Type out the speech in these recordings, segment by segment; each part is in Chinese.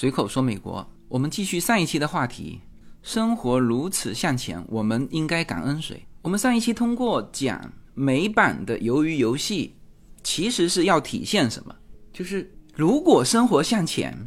随口说美国。我们继续上一期的话题，生活如此向前，我们应该感恩谁？我们上一期通过讲美版的鱿鱼游戏，其实是要体现什么？就是如果生活向前，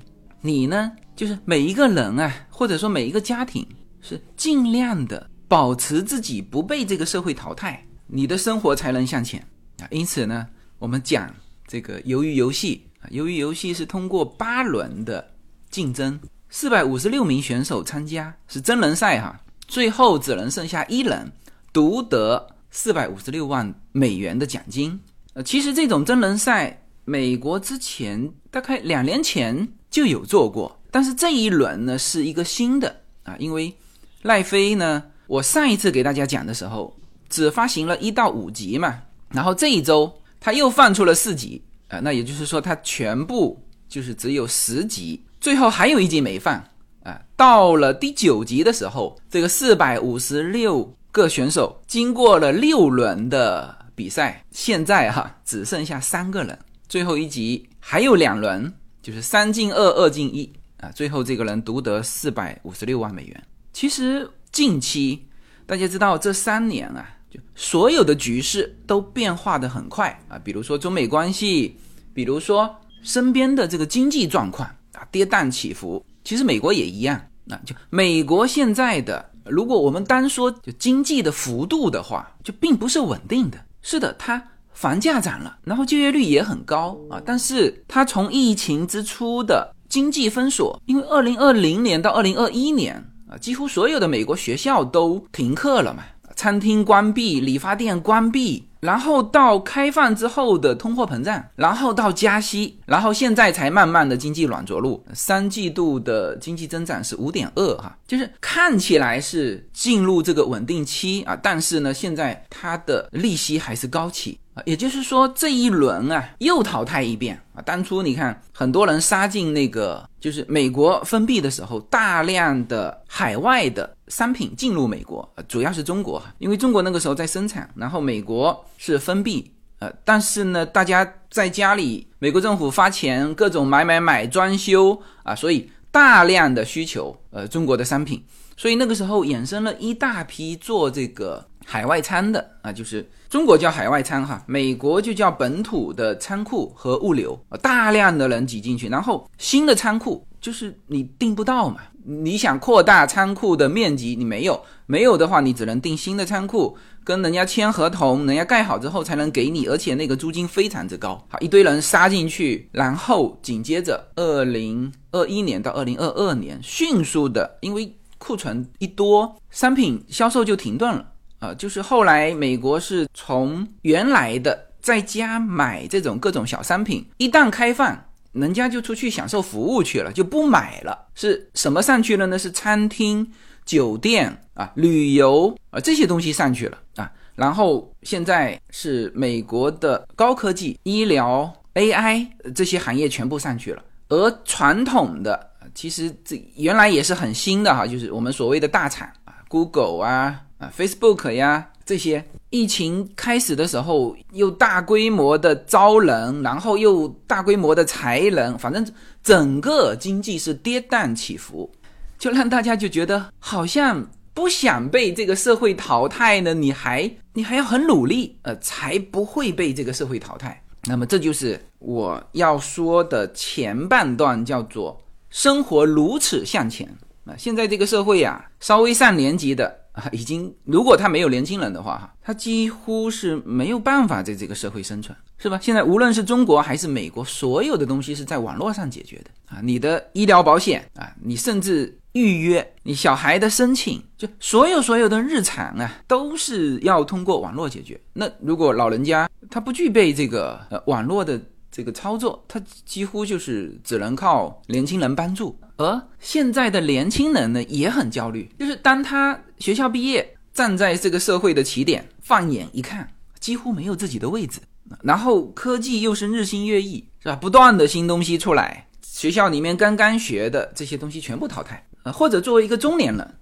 你呢，就是每一个人啊，或者说每一个家庭，是尽量的保持自己不被这个社会淘汰，你的生活才能向前啊。因此呢，我们讲这个鱿鱼游戏啊，鱿鱼游戏是通过八轮的竞争。四百五十六名选手参加是真人赛哈，最后只能剩下一人独得四百五十六万美元的奖金。呃，其实这种真人赛，美国之前大概两年前就有做过，但是这一轮呢是一个新的啊，因为赖飞呢，我上一次给大家讲的时候只发行了一到五集嘛，然后这一周他又放出了四集啊，那也就是说他全部就是只有十集。最后还有一集没放啊！到了第九集的时候，这个四百五十六个选手经过了六轮的比赛，现在哈只剩下三个人。最后一集还有两轮，就是三进二，二进一啊！最后这个人独得四百五十六万美元。其实近期大家知道，这三年啊，就所有的局势都变化的很快啊，比如说中美关系，比如说身边的这个经济状况。跌宕起伏，其实美国也一样。那就美国现在的，如果我们单说就经济的幅度的话，就并不是稳定的。是的，它房价涨了，然后就业率也很高啊。但是它从疫情之初的经济封锁，因为二零二零年到二零二一年啊，几乎所有的美国学校都停课了嘛，餐厅关闭，理发店关闭。然后到开放之后的通货膨胀，然后到加息，然后现在才慢慢的经济软着陆。三季度的经济增长是五点二哈，就是看起来是进入这个稳定期啊，但是呢，现在它的利息还是高企。啊，也就是说这一轮啊又淘汰一遍啊。当初你看很多人杀进那个就是美国封闭的时候，大量的海外的商品进入美国，主要是中国哈，因为中国那个时候在生产，然后美国是封闭，呃，但是呢大家在家里，美国政府发钱各种买买买装修啊，所以大量的需求呃中国的商品，所以那个时候衍生了一大批做这个。海外仓的啊，就是中国叫海外仓哈，美国就叫本土的仓库和物流，大量的人挤进去，然后新的仓库就是你订不到嘛，你想扩大仓库的面积，你没有，没有的话，你只能订新的仓库，跟人家签合同，人家盖好之后才能给你，而且那个租金非常之高，好，一堆人杀进去，然后紧接着二零二一年到二零二二年，迅速的，因为库存一多，商品销售就停顿了。啊，就是后来美国是从原来的在家买这种各种小商品，一旦开放，人家就出去享受服务去了，就不买了。是什么上去了呢？是餐厅、酒店啊、旅游啊这些东西上去了啊。然后现在是美国的高科技、医疗、AI 这些行业全部上去了，而传统的其实这原来也是很新的哈，就是我们所谓的大厂啊，Google 啊啊。Facebook 呀，这些疫情开始的时候又大规模的招人，然后又大规模的裁人，反正整个经济是跌宕起伏，就让大家就觉得好像不想被这个社会淘汰呢，你还你还要很努力，呃，才不会被这个社会淘汰。那么这就是我要说的前半段，叫做生活如此向前啊。现在这个社会呀，稍微上年级的。啊，已经，如果他没有年轻人的话，哈，他几乎是没有办法在这个社会生存，是吧？现在无论是中国还是美国，所有的东西是在网络上解决的啊，你的医疗保险啊，你甚至预约你小孩的申请，就所有所有的日常啊，都是要通过网络解决。那如果老人家他不具备这个呃网络的这个操作，他几乎就是只能靠年轻人帮助。而现在的年轻人呢，也很焦虑，就是当他学校毕业，站在这个社会的起点，放眼一看，几乎没有自己的位置。然后科技又是日新月异，是吧？不断的新东西出来，学校里面刚刚学的这些东西全部淘汰。呃，或者作为一个中年人，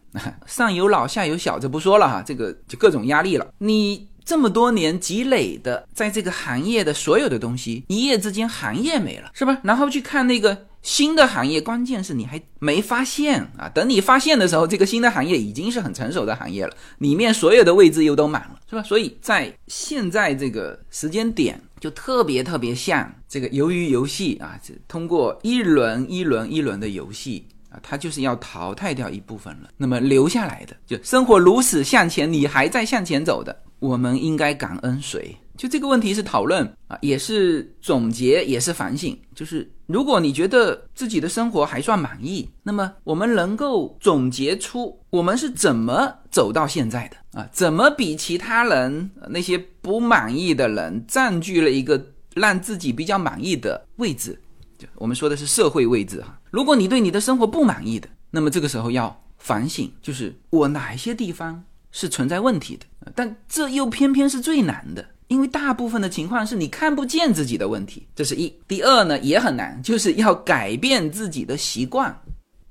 上有老下有小，这不说了哈，这个就各种压力了。你这么多年积累的，在这个行业的所有的东西，一夜之间行业没了，是吧？然后去看那个。新的行业，关键是你还没发现啊。等你发现的时候，这个新的行业已经是很成熟的行业了，里面所有的位置又都满了，是吧？所以在现在这个时间点，就特别特别像这个鱿鱼游戏啊，通过一轮一轮一轮的游戏。啊，它就是要淘汰掉一部分人，那么留下来的，就生活如此向前，你还在向前走的，我们应该感恩谁？就这个问题是讨论啊，也是总结，也是反省。就是如果你觉得自己的生活还算满意，那么我们能够总结出我们是怎么走到现在的啊？怎么比其他人那些不满意的人占据了一个让自己比较满意的位置？就我们说的是社会位置哈。如果你对你的生活不满意的，那么这个时候要反省，就是我哪一些地方是存在问题的。但这又偏偏是最难的，因为大部分的情况是你看不见自己的问题，这是一。第二呢也很难，就是要改变自己的习惯，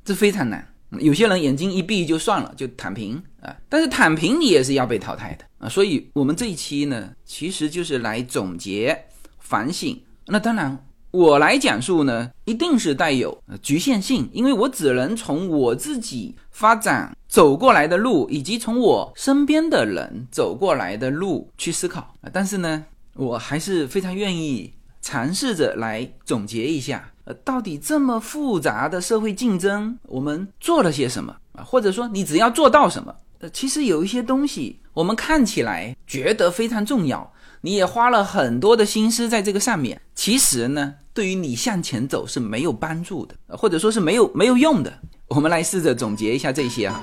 这非常难。有些人眼睛一闭就算了，就躺平啊。但是躺平你也是要被淘汰的啊。所以我们这一期呢，其实就是来总结反省。那当然。我来讲述呢，一定是带有局限性，因为我只能从我自己发展走过来的路，以及从我身边的人走过来的路去思考。但是呢，我还是非常愿意尝试着来总结一下，呃，到底这么复杂的社会竞争，我们做了些什么啊？或者说，你只要做到什么？呃，其实有一些东西，我们看起来觉得非常重要。你也花了很多的心思在这个上面，其实呢，对于你向前走是没有帮助的，或者说是没有没有用的。我们来试着总结一下这些哈。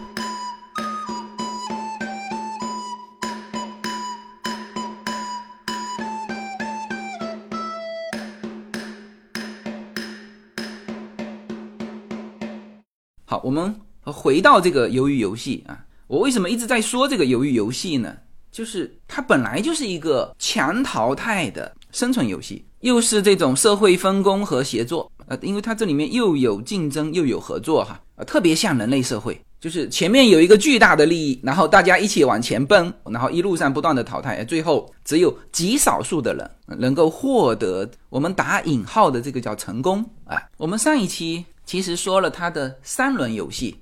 好，我们回到这个鱿鱼游戏啊，我为什么一直在说这个鱿鱼游戏呢？就是它本来就是一个强淘汰的生存游戏，又是这种社会分工和协作，呃，因为它这里面又有竞争又有合作，哈，呃，特别像人类社会，就是前面有一个巨大的利益，然后大家一起往前奔，然后一路上不断的淘汰，最后只有极少数的人能够获得我们打引号的这个叫成功啊。我们上一期其实说了它的三轮游戏。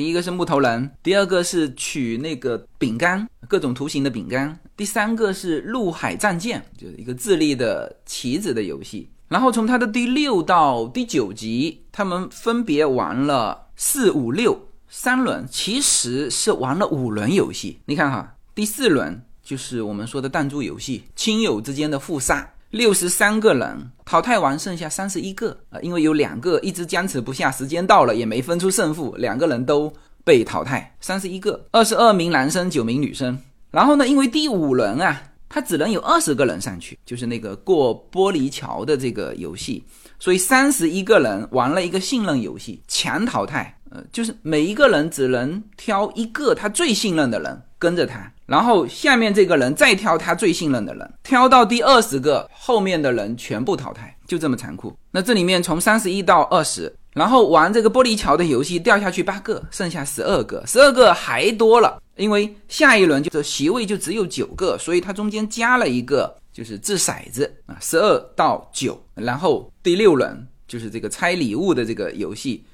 第一个是木头人，第二个是取那个饼干，各种图形的饼干，第三个是陆海战舰，就是一个智力的棋子的游戏。然后从它的第六到第九集，他们分别玩了四五六三轮，其实是玩了五轮游戏。你看哈，第四轮就是我们说的弹珠游戏，亲友之间的互杀。六十三个人淘汰完，剩下三十一个啊，因为有两个一直僵持不下，时间到了也没分出胜负，两个人都被淘汰，三十一个，二十二名男生，九名女生。然后呢，因为第五轮啊，他只能有二十个人上去，就是那个过玻璃桥的这个游戏，所以三十一个人玩了一个信任游戏，强淘汰，呃，就是每一个人只能挑一个他最信任的人跟着他。然后下面这个人再挑他最信任的人，挑到第二十个，后面的人全部淘汰，就这么残酷。那这里面从三十一到二十，然后玩这个玻璃桥的游戏掉下去八个，剩下十二个，十二个还多了，因为下一轮就是席位就只有九个，所以它中间加了一个就是掷骰子啊，十二到九，然后第六轮就是这个拆礼物的这个游戏，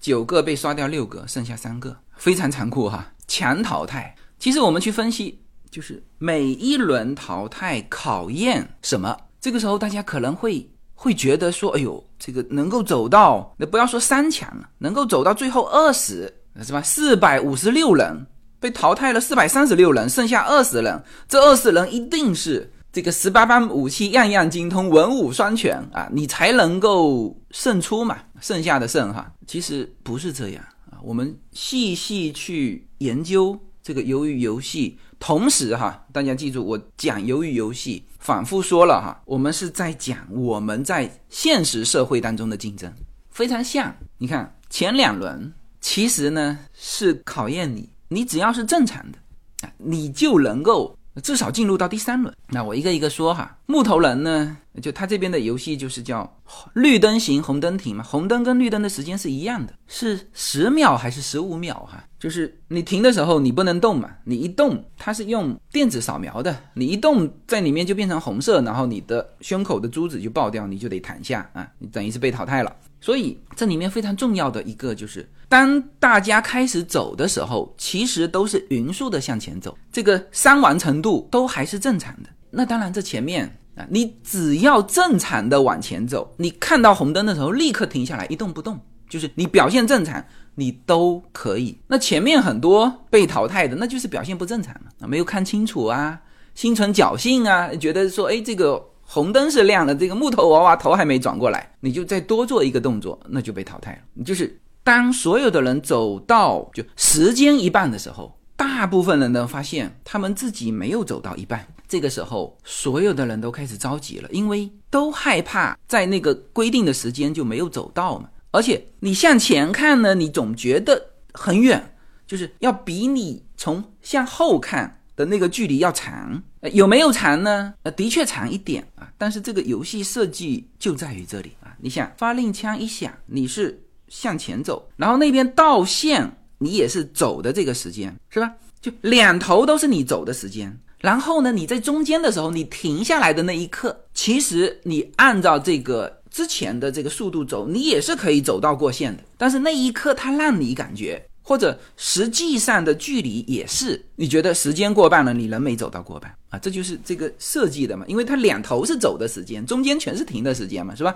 九个被刷掉六个，剩下三个，非常残酷哈，强淘汰。其实我们去分析，就是每一轮淘汰考验什么？这个时候大家可能会会觉得说，哎呦，这个能够走到，那不要说三强了，能够走到最后二十，是吧？四百五十六人被淘汰了，四百三十六人，剩下二十人，这二十人一定是这个十八般武器样样精通，文武双全啊，你才能够胜出嘛。剩下的胜哈，其实不是这样啊。我们细细去研究。这个鱿鱼游戏，同时哈，大家记住，我讲鱿鱼游戏，反复说了哈，我们是在讲我们在现实社会当中的竞争，非常像。你看前两轮，其实呢是考验你，你只要是正常的啊，你就能够至少进入到第三轮。那我一个一个说哈，木头人呢，就他这边的游戏就是叫绿灯行，红灯停嘛。红灯跟绿灯的时间是一样的，是十秒还是十五秒哈？就是你停的时候你不能动嘛，你一动它是用电子扫描的，你一动在里面就变成红色，然后你的胸口的珠子就爆掉，你就得弹下啊，你等于是被淘汰了。所以这里面非常重要的一个就是，当大家开始走的时候，其实都是匀速的向前走，这个伤亡程度都还是正常的。那当然，这前面啊，你只要正常的往前走，你看到红灯的时候立刻停下来一动不动，就是你表现正常，你都可以。那前面很多被淘汰的，那就是表现不正常嘛，啊，没有看清楚啊，心存侥幸啊，觉得说，哎，这个。红灯是亮的，这个木头娃娃头还没转过来，你就再多做一个动作，那就被淘汰了。就是当所有的人走到就时间一半的时候，大部分人都发现他们自己没有走到一半，这个时候所有的人都开始着急了，因为都害怕在那个规定的时间就没有走到嘛。而且你向前看呢，你总觉得很远，就是要比你从向后看。的那个距离要长，有没有长呢？呃，的确长一点，但是这个游戏设计就在于这里啊。你想发令枪一响，你是向前走，然后那边到线，你也是走的这个时间，是吧？就两头都是你走的时间。然后呢，你在中间的时候，你停下来的那一刻，其实你按照这个之前的这个速度走，你也是可以走到过线的。但是那一刻，它让你感觉。或者实际上的距离也是，你觉得时间过半了，你人没走到过半啊？这就是这个设计的嘛，因为它两头是走的时间，中间全是停的时间嘛，是吧？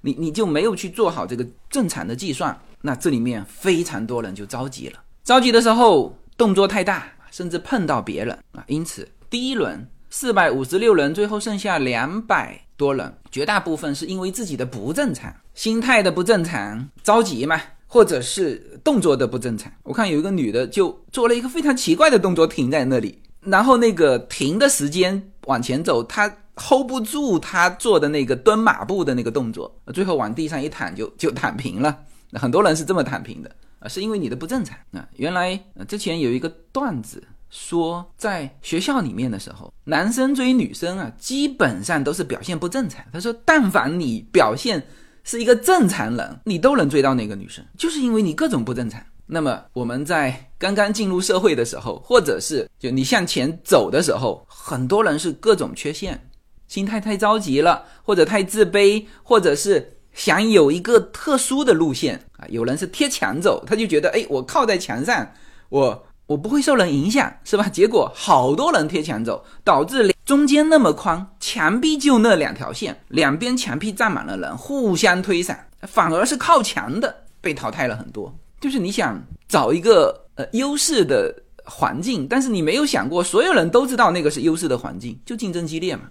你你就没有去做好这个正常的计算，那这里面非常多人就着急了，着急的时候动作太大，甚至碰到别人啊，因此第一轮四百五十六人，最后剩下两百多人，绝大部分是因为自己的不正常，心态的不正常，着急嘛。或者是动作的不正常，我看有一个女的就做了一个非常奇怪的动作，停在那里，然后那个停的时间往前走，她 hold 不住她做的那个蹲马步的那个动作，最后往地上一躺就就躺平了。很多人是这么躺平的啊，是因为你的不正常啊。原来之前有一个段子说，在学校里面的时候，男生追女生啊，基本上都是表现不正常。他说，但凡你表现。是一个正常人，你都能追到那个女生，就是因为你各种不正常。那么我们在刚刚进入社会的时候，或者是就你向前走的时候，很多人是各种缺陷，心态太着急了，或者太自卑，或者是想有一个特殊的路线啊。有人是贴墙走，他就觉得哎，我靠在墙上，我我不会受人影响，是吧？结果好多人贴墙走，导致。中间那么宽，墙壁就那两条线，两边墙壁站满了人，互相推搡，反而是靠墙的被淘汰了很多。就是你想找一个呃优势的环境，但是你没有想过，所有人都知道那个是优势的环境，就竞争激烈嘛。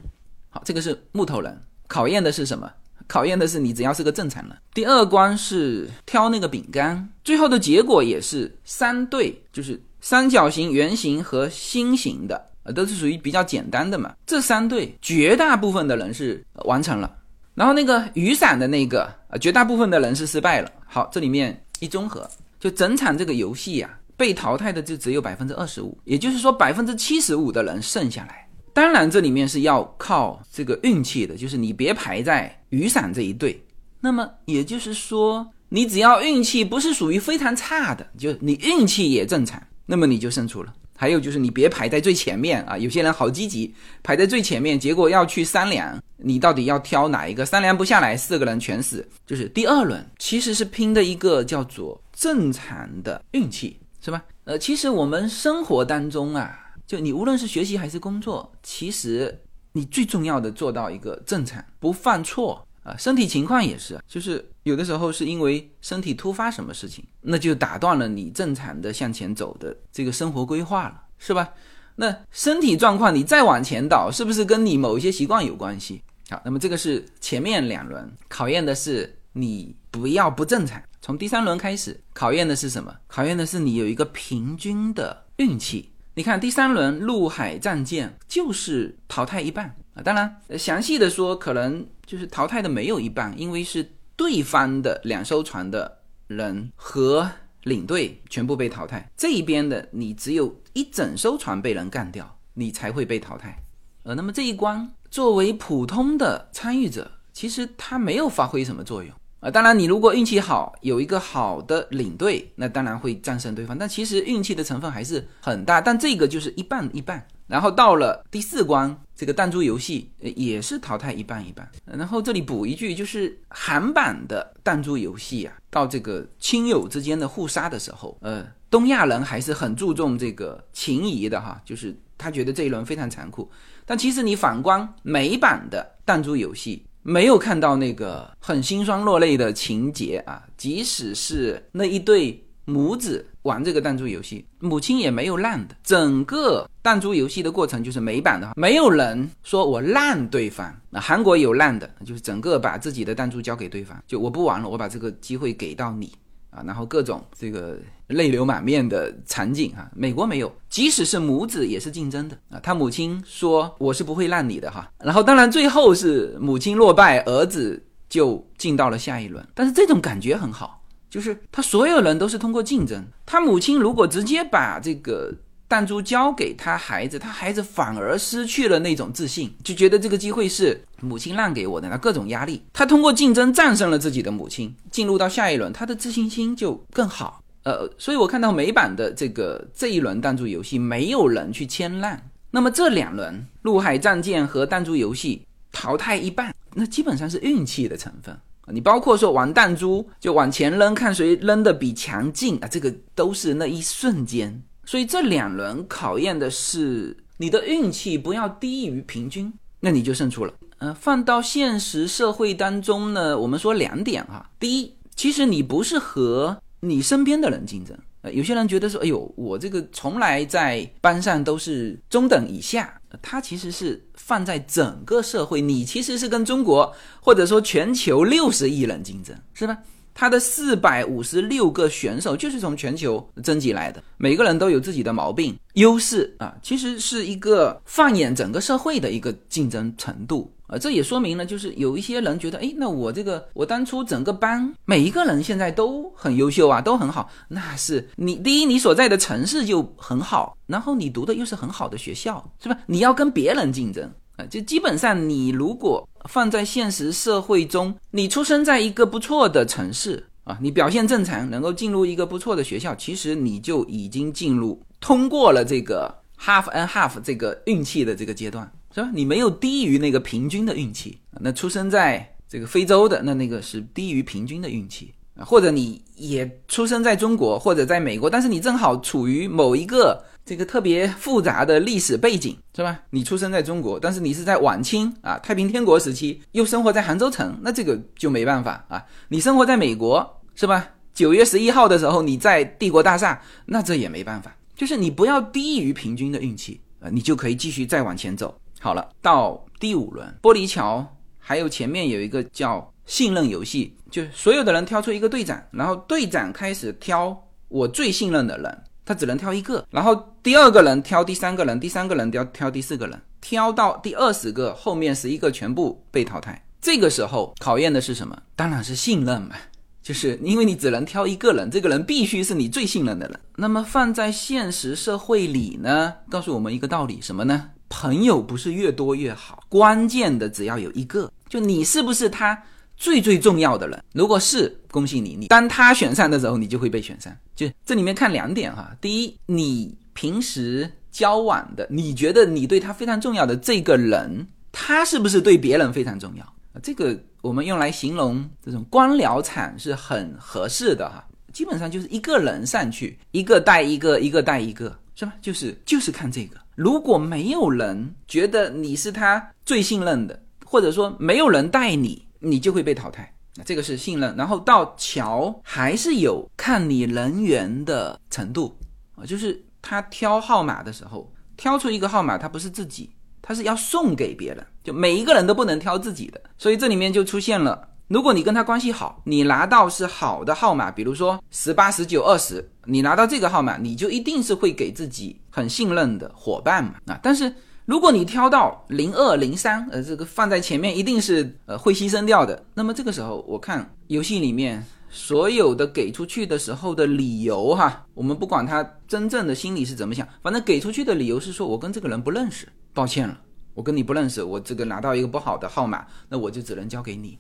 好，这个是木头人，考验的是什么？考验的是你只要是个正常人。第二关是挑那个饼干，最后的结果也是三对，就是三角形、圆形和心形的。呃，都是属于比较简单的嘛。这三对绝大部分的人是完成了，然后那个雨伞的那个，呃，绝大部分的人是失败了。好，这里面一综合，就整场这个游戏呀，被淘汰的就只有百分之二十五，也就是说百分之七十五的人剩下来。当然，这里面是要靠这个运气的，就是你别排在雨伞这一队。那么也就是说，你只要运气不是属于非常差的，就你运气也正常，那么你就胜出了。还有就是你别排在最前面啊！有些人好积极，排在最前面，结果要去三两，你到底要挑哪一个？三两不下来，四个人全死。就是第二轮其实是拼的一个叫做正常的运气，是吧？呃，其实我们生活当中啊，就你无论是学习还是工作，其实你最重要的做到一个正常，不犯错。啊，身体情况也是，就是有的时候是因为身体突发什么事情，那就打断了你正常的向前走的这个生活规划了，是吧？那身体状况你再往前倒，是不是跟你某一些习惯有关系？好，那么这个是前面两轮考验的是你不要不正常，从第三轮开始考验的是什么？考验的是你有一个平均的运气。你看第三轮陆海战舰就是淘汰一半啊，当然详细的说可能。就是淘汰的没有一半，因为是对方的两艘船的人和领队全部被淘汰，这一边的你只有一整艘船被人干掉，你才会被淘汰。呃，那么这一关作为普通的参与者，其实他没有发挥什么作用啊。当然，你如果运气好，有一个好的领队，那当然会战胜对方。但其实运气的成分还是很大，但这个就是一半一半。然后到了第四关，这个弹珠游戏也是淘汰一半一半。然后这里补一句，就是韩版的弹珠游戏啊，到这个亲友之间的互杀的时候，呃，东亚人还是很注重这个情谊的哈，就是他觉得这一轮非常残酷。但其实你反观美版的弹珠游戏，没有看到那个很心酸落泪的情节啊，即使是那一对。母子玩这个弹珠游戏，母亲也没有烂的。整个弹珠游戏的过程就是美版的，没有人说我烂对方。那韩国有烂的，就是整个把自己的弹珠交给对方，就我不玩了，我把这个机会给到你啊。然后各种这个泪流满面的场景啊，美国没有。即使是母子也是竞争的啊。他母亲说我是不会烂你的哈。然后当然最后是母亲落败，儿子就进到了下一轮。但是这种感觉很好。就是他所有人都是通过竞争，他母亲如果直接把这个弹珠交给他孩子，他孩子反而失去了那种自信，就觉得这个机会是母亲让给我的，那各种压力。他通过竞争战胜了自己的母亲，进入到下一轮，他的自信心就更好。呃，所以我看到美版的这个这一轮弹珠游戏没有人去牵烂，那么这两轮陆海战舰和弹珠游戏淘汰一半，那基本上是运气的成分。你包括说玩弹珠就往前扔，看谁扔的比强劲啊，这个都是那一瞬间。所以这两轮考验的是你的运气不要低于平均，那你就胜出了。呃，放到现实社会当中呢，我们说两点哈。第一，其实你不是和你身边的人竞争。呃有些人觉得说，哎呦，我这个从来在班上都是中等以下。他其实是放在整个社会，你其实是跟中国或者说全球六十亿人竞争，是吧？他的四百五十六个选手就是从全球征集来的，每个人都有自己的毛病、优势啊，其实是一个放眼整个社会的一个竞争程度。啊，这也说明了，就是有一些人觉得，哎，那我这个，我当初整个班每一个人现在都很优秀啊，都很好，那是你第一，你所在的城市就很好，然后你读的又是很好的学校，是吧？你要跟别人竞争啊，就基本上你如果放在现实社会中，你出生在一个不错的城市啊，你表现正常，能够进入一个不错的学校，其实你就已经进入通过了这个 half and half 这个运气的这个阶段。是吧？你没有低于那个平均的运气那出生在这个非洲的，那那个是低于平均的运气啊。或者你也出生在中国或者在美国，但是你正好处于某一个这个特别复杂的历史背景，是吧？你出生在中国，但是你是在晚清啊太平天国时期，又生活在杭州城，那这个就没办法啊。你生活在美国，是吧？九月十一号的时候你在帝国大厦，那这也没办法。就是你不要低于平均的运气啊，你就可以继续再往前走。好了，到第五轮玻璃桥，还有前面有一个叫信任游戏，就所有的人挑出一个队长，然后队长开始挑我最信任的人，他只能挑一个，然后第二个人挑第三个人，第三个人挑挑第四个人，挑到第二十个，后面十一个全部被淘汰。这个时候考验的是什么？当然是信任嘛，就是因为你只能挑一个人，这个人必须是你最信任的人。那么放在现实社会里呢，告诉我们一个道理，什么呢？朋友不是越多越好，关键的只要有一个，就你是不是他最最重要的人？如果是，恭喜你，你当他选上的时候，你就会被选上。就这里面看两点哈，第一，你平时交往的，你觉得你对他非常重要的这个人，他是不是对别人非常重要？这个我们用来形容这种官僚场是很合适的哈。基本上就是一个人上去，一个带一个，一个带一个，是吧？就是就是看这个。如果没有人觉得你是他最信任的，或者说没有人带你，你就会被淘汰。这个是信任。然后到桥还是有看你人缘的程度啊，就是他挑号码的时候，挑出一个号码，他不是自己，他是要送给别人，就每一个人都不能挑自己的。所以这里面就出现了。如果你跟他关系好，你拿到是好的号码，比如说十八、十九、二十，你拿到这个号码，你就一定是会给自己很信任的伙伴嘛。啊，但是如果你挑到零二、零三，呃，这个放在前面一定是呃会牺牲掉的。那么这个时候，我看游戏里面所有的给出去的时候的理由哈，我们不管他真正的心里是怎么想，反正给出去的理由是说我跟这个人不认识，抱歉了，我跟你不认识，我这个拿到一个不好的号码，那我就只能交给你。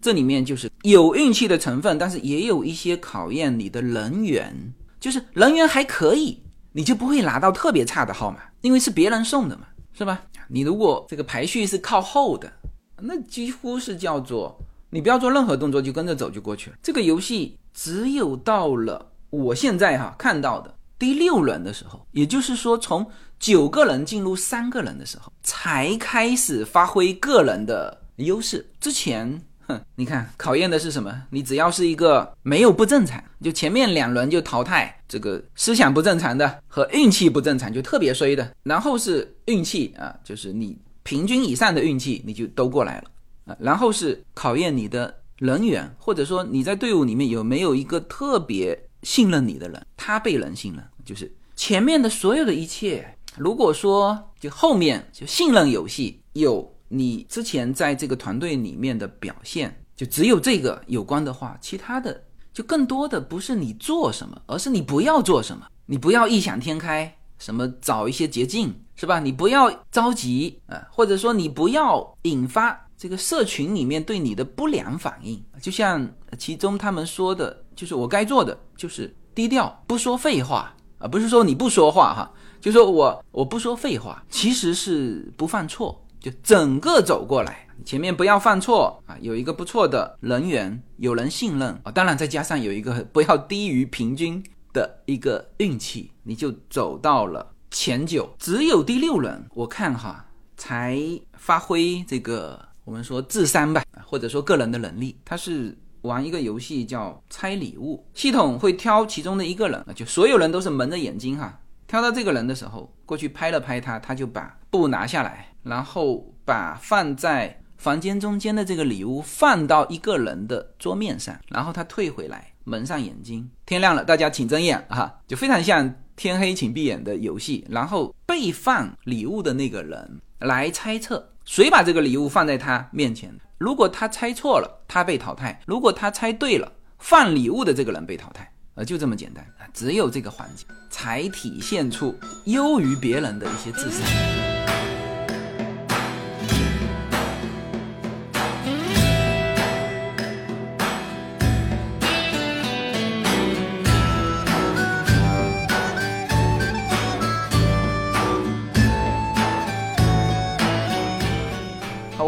这里面就是有运气的成分，但是也有一些考验你的人缘，就是人缘还可以，你就不会拿到特别差的号码，因为是别人送的嘛，是吧？你如果这个排序是靠后的，那几乎是叫做你不要做任何动作就跟着走就过去了。这个游戏只有到了我现在哈看到的第六轮的时候，也就是说从九个人进入三个人的时候，才开始发挥个人的优势。之前。哼，你看，考验的是什么？你只要是一个没有不正常，就前面两轮就淘汰这个思想不正常的和运气不正常，就特别衰的。然后是运气啊，就是你平均以上的运气，你就都过来了啊。然后是考验你的人缘，或者说你在队伍里面有没有一个特别信任你的人，他被人信任，就是前面的所有的一切。如果说就后面就信任游戏有。你之前在这个团队里面的表现，就只有这个有关的话，其他的就更多的不是你做什么，而是你不要做什么。你不要异想天开，什么找一些捷径，是吧？你不要着急啊，或者说你不要引发这个社群里面对你的不良反应。就像其中他们说的，就是我该做的就是低调，不说废话啊，不是说你不说话哈，就说我我不说废话，其实是不犯错。就整个走过来，前面不要犯错啊，有一个不错的人员，有人信任啊，当然再加上有一个不要低于平均的一个运气，你就走到了前九。只有第六轮，我看哈才发挥这个我们说智商吧，或者说个人的能力。他是玩一个游戏叫猜礼物，系统会挑其中的一个人，就所有人都是蒙着眼睛哈，挑到这个人的时候，过去拍了拍他，他就把布拿下来。然后把放在房间中间的这个礼物放到一个人的桌面上，然后他退回来，蒙上眼睛。天亮了，大家请睁眼哈，就非常像天黑请闭眼的游戏。然后被放礼物的那个人来猜测谁把这个礼物放在他面前。如果他猜错了，他被淘汰；如果他猜对了，放礼物的这个人被淘汰。呃，就这么简单只有这个环节才体现出优于别人的一些智商。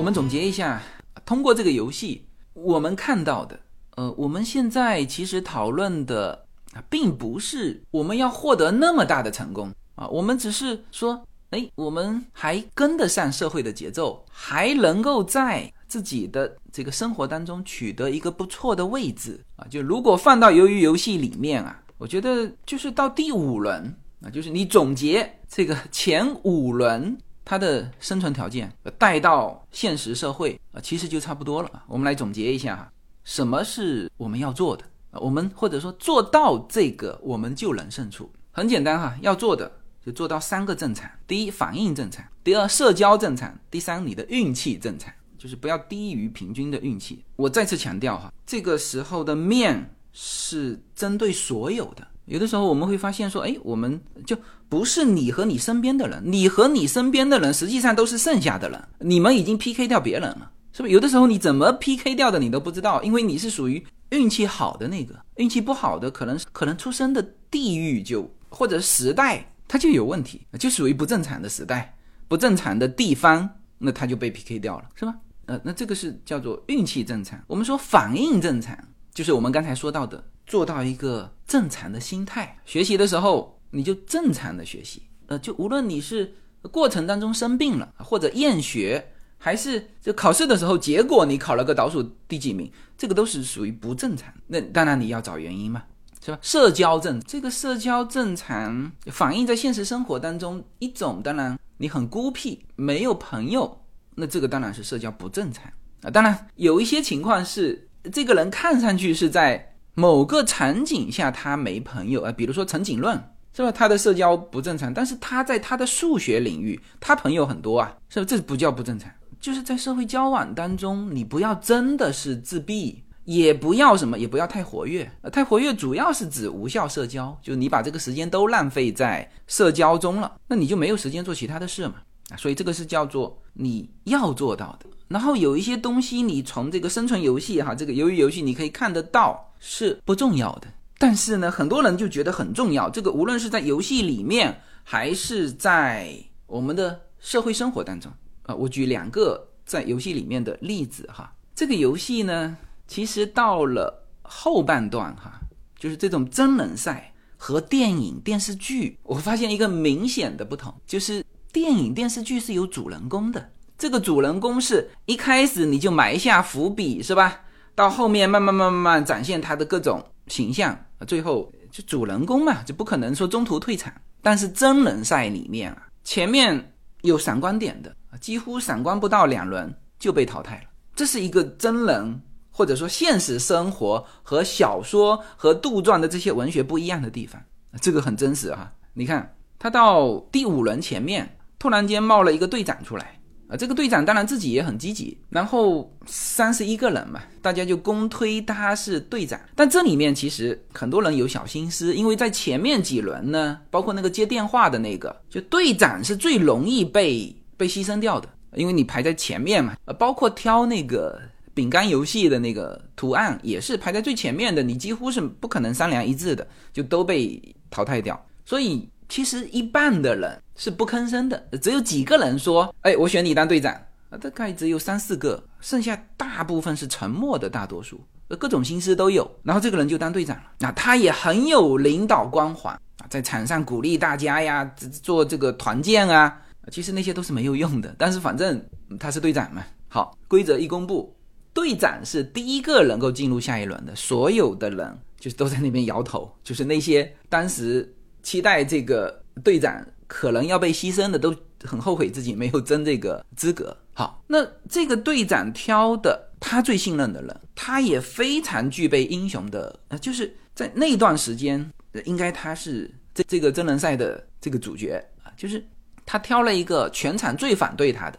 我们总结一下，通过这个游戏，我们看到的，呃，我们现在其实讨论的啊，并不是我们要获得那么大的成功啊，我们只是说，哎，我们还跟得上社会的节奏，还能够在自己的这个生活当中取得一个不错的位置啊。就如果放到鱿鱼游戏里面啊，我觉得就是到第五轮啊，就是你总结这个前五轮。它的生存条件带到现实社会啊，其实就差不多了。我们来总结一下哈，什么是我们要做的？我们或者说做到这个，我们就能胜出。很简单哈，要做的就做到三个正常：第一，反应正常；第二，社交正常；第三，你的运气正常，就是不要低于平均的运气。我再次强调哈，这个时候的面是针对所有的。有的时候我们会发现说，哎，我们就不是你和你身边的人，你和你身边的人实际上都是剩下的人，你们已经 PK 掉别人了，是不是？有的时候你怎么 PK 掉的你都不知道，因为你是属于运气好的那个，运气不好的可能可能出生的地域就或者时代它就有问题，就属于不正常的时代，不正常的地方，那他就被 PK 掉了，是吧？呃，那这个是叫做运气正常。我们说反应正常，就是我们刚才说到的。做到一个正常的心态，学习的时候你就正常的学习。呃，就无论你是过程当中生病了，或者厌学，还是就考试的时候结果你考了个倒数第几名，这个都是属于不正常。那当然你要找原因嘛，是吧？社交正这个社交正常反映在现实生活当中一种，当然你很孤僻，没有朋友，那这个当然是社交不正常啊。当然有一些情况是这个人看上去是在。某个场景下他没朋友啊，比如说陈景润是吧？他的社交不正常，但是他在他的数学领域他朋友很多啊，是吧？这不叫不正常，就是在社会交往当中，你不要真的是自闭，也不要什么，也不要太活跃。太活跃主要是指无效社交，就你把这个时间都浪费在社交中了，那你就没有时间做其他的事嘛。啊，所以这个是叫做你要做到的。然后有一些东西，你从这个生存游戏哈，这个鱿鱼游戏你可以看得到是不重要的，但是呢，很多人就觉得很重要。这个无论是在游戏里面，还是在我们的社会生活当中啊，我举两个在游戏里面的例子哈。这个游戏呢，其实到了后半段哈，就是这种真人赛和电影电视剧，我发现一个明显的不同，就是电影电视剧是有主人公的。这个主人公是一开始你就埋下伏笔是吧？到后面慢慢慢慢慢展现他的各种形象，最后就主人公嘛，就不可能说中途退场。但是真人赛里面啊，前面有闪光点的几乎闪光不到两轮就被淘汰了。这是一个真人或者说现实生活和小说和杜撰的这些文学不一样的地方，这个很真实哈。你看他到第五轮前面，突然间冒了一个队长出来。啊，这个队长当然自己也很积极，然后三十一个人嘛，大家就公推他是队长。但这里面其实很多人有小心思，因为在前面几轮呢，包括那个接电话的那个，就队长是最容易被被牺牲掉的，因为你排在前面嘛。呃，包括挑那个饼干游戏的那个图案，也是排在最前面的，你几乎是不可能三良一致的，就都被淘汰掉。所以。其实一半的人是不吭声的，只有几个人说：“哎，我选你当队长。”啊，大概只有三四个，剩下大部分是沉默的大多数，各种心思都有。然后这个人就当队长了，那他也很有领导光环啊，在场上鼓励大家呀，做这个团建啊。其实那些都是没有用的，但是反正他是队长嘛。好，规则一公布，队长是第一个能够进入下一轮的，所有的人就是都在那边摇头，就是那些当时。期待这个队长可能要被牺牲的，都很后悔自己没有争这个资格。好，那这个队长挑的他最信任的人，他也非常具备英雄的，呃，就是在那段时间，应该他是这这个真人赛的这个主角啊，就是他挑了一个全场最反对他的，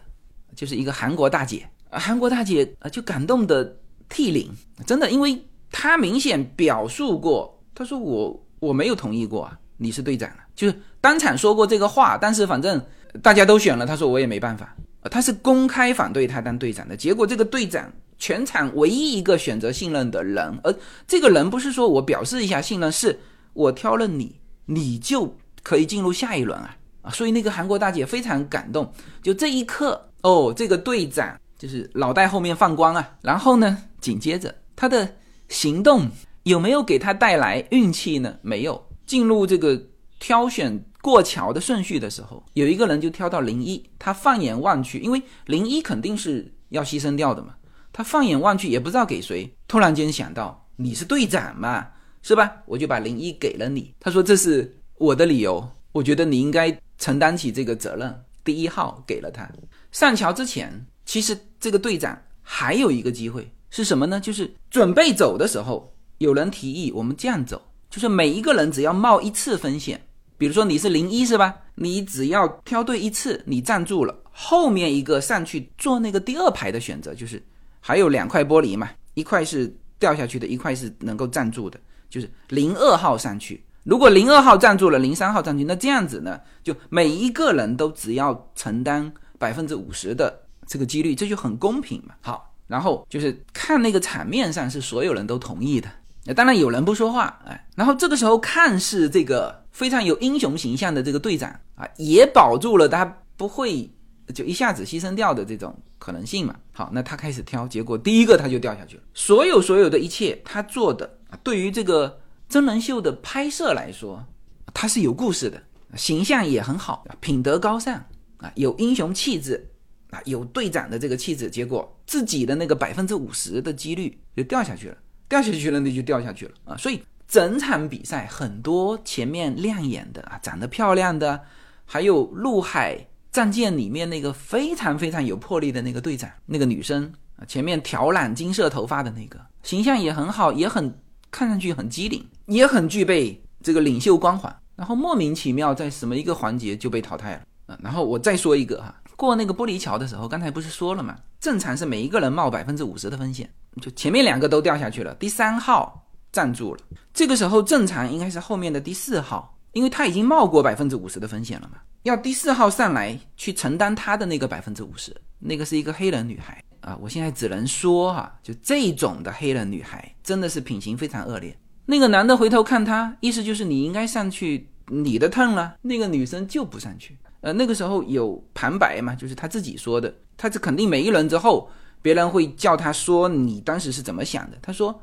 就是一个韩国大姐啊，韩国大姐啊就感动的涕零，真的，因为他明显表述过，他说我我没有同意过啊。你是队长了，就是当场说过这个话，但是反正大家都选了，他说我也没办法，他是公开反对他当队长的。结果这个队长全场唯一一个选择信任的人，而这个人不是说我表示一下信任，是我挑了你，你就可以进入下一轮啊啊！所以那个韩国大姐非常感动，就这一刻哦，这个队长就是脑袋后面放光啊。然后呢，紧接着他的行动有没有给他带来运气呢？没有。进入这个挑选过桥的顺序的时候，有一个人就挑到零一。他放眼望去，因为零一肯定是要牺牲掉的嘛。他放眼望去也不知道给谁，突然间想到你是队长嘛，是吧？我就把零一给了你。他说这是我的理由，我觉得你应该承担起这个责任。第一号给了他。上桥之前，其实这个队长还有一个机会是什么呢？就是准备走的时候，有人提议我们这样走。就是每一个人只要冒一次风险，比如说你是零一是吧？你只要挑对一次，你站住了，后面一个上去做那个第二排的选择，就是还有两块玻璃嘛，一块是掉下去的，一块是能够站住的，就是零二号上去。如果零二号站住了，零三号站去，那这样子呢，就每一个人都只要承担百分之五十的这个几率，这就很公平嘛。好，然后就是看那个场面上是所有人都同意的。那当然有人不说话，哎，然后这个时候看似这个非常有英雄形象的这个队长啊，也保住了他不会就一下子牺牲掉的这种可能性嘛。好，那他开始挑，结果第一个他就掉下去了。所有所有的一切他做的，对于这个真人秀的拍摄来说，他是有故事的，形象也很好，品德高尚啊，有英雄气质啊，有队长的这个气质，结果自己的那个百分之五十的几率就掉下去了。掉下去了，那就掉下去了啊！所以整场比赛很多前面亮眼的啊，长得漂亮的，还有陆海战舰里面那个非常非常有魄力的那个队长，那个女生啊，前面挑染金色头发的那个，形象也很好，也很看上去很机灵，也很具备这个领袖光环。然后莫名其妙在什么一个环节就被淘汰了啊！然后我再说一个哈，过那个玻璃桥的时候，刚才不是说了吗？正常是每一个人冒百分之五十的风险。就前面两个都掉下去了，第三号站住了。这个时候正常应该是后面的第四号，因为他已经冒过百分之五十的风险了嘛。要第四号上来去承担他的那个百分之五十，那个是一个黑人女孩啊。我现在只能说哈，就这种的黑人女孩真的是品行非常恶劣。那个男的回头看她，意思就是你应该上去你的趟了。那个女生就不上去。呃，那个时候有旁白嘛，就是他自己说的，他是肯定每一轮之后，别人会叫他说你当时是怎么想的。他说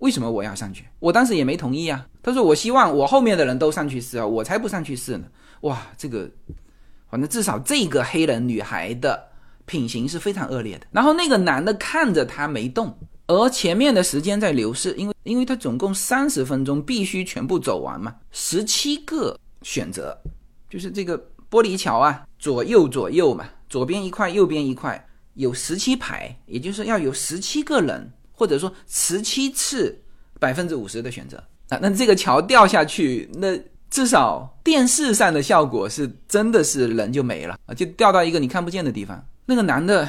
为什么我要上去？我当时也没同意啊。他说我希望我后面的人都上去试啊，我才不上去试呢。哇，这个，反正至少这个黑人女孩的品行是非常恶劣的。然后那个男的看着他没动，而前面的时间在流逝，因为因为他总共三十分钟必须全部走完嘛，十七个选择，就是这个玻璃桥啊，左右左右嘛，左边一块，右边一块，有十七排，也就是要有十七个人，或者说十七次百分之五十的选择啊。那这个桥掉下去，那。至少电视上的效果是真的是人就没了啊，就掉到一个你看不见的地方。那个男的